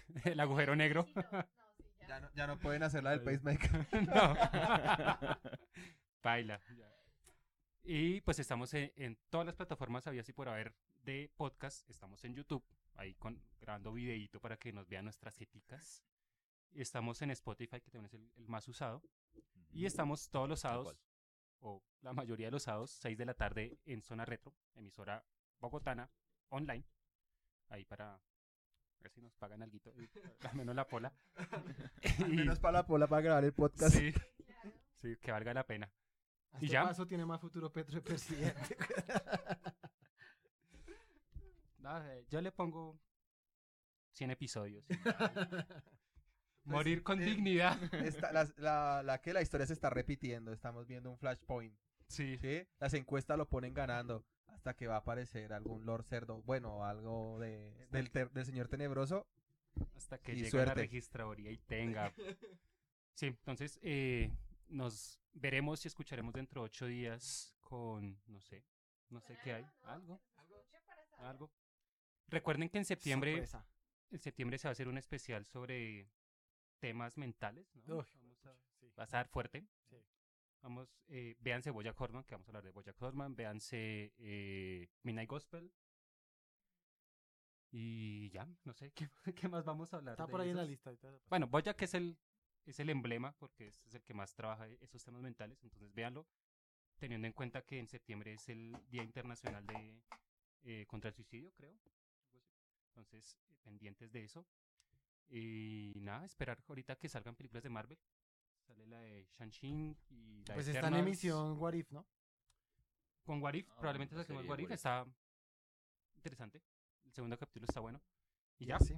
el agujero negro. Sí, no, no, sí, ya. Ya no, ya no pueden hacer la del pacemaker. no. Baila. Y pues estamos en, en todas las plataformas, había así por haber, de podcast. Estamos en YouTube, ahí con, grabando videíto para que nos vean nuestras éticas. Estamos en Spotify, que también es el, el más usado. Y estamos todos los sábados, o la mayoría de los sábados, 6 de la tarde en Zona Retro, emisora bogotana, online. Ahí para ver si nos pagan algo, al menos la pola. Al menos para la pola para grabar el podcast. Sí, sí, que valga la pena. ¿Y este ya? paso tiene más futuro Petro de presidente. No, eh, yo le pongo 100 episodios. ya. Morir con eh, dignidad. Esta- la, la, la que la historia se está repitiendo. Estamos viendo un flashpoint. Sí. ¿sí? Las encuestas lo ponen ganando. Hasta que va a aparecer algún Lord Cerdo. Bueno, algo de, del, ter- del señor tenebroso. Hasta que llegue suerte. la registraduría y tenga. Sí, entonces eh, nos veremos y escucharemos dentro de ocho días con, no sé, no sé qué hay. Algo, saber. algo. Recuerden que en septiembre, Sorpresa. en septiembre se va a hacer un especial sobre temas mentales, ¿no? Uy, Vamos a, sí. va a estar fuerte. Sí. Vamos, eh, véanse Bojack Horseman, que vamos a hablar de Bojack Horseman, véanse eh, Midnight Gospel. Y ya, no sé, ¿qué, qué más vamos a hablar? Está de por ahí en la lista. Bueno, Bojack es el, es el emblema, porque es, es el que más trabaja esos temas mentales, entonces véanlo, teniendo en cuenta que en septiembre es el Día Internacional de eh, contra el Suicidio, creo. Entonces, eh, pendientes de eso. Y nada, esperar ahorita que salgan películas de Marvel. Sale la de Shang-Chi y la Pues de está en Eternals. emisión What If, ¿no? Con Warif, Ah, probablemente saquemos de Warif, What If. está interesante. El segundo capítulo está bueno. Y ya, Sí.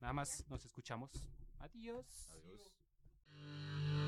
nada más, nos escuchamos. Adiós. Adiós.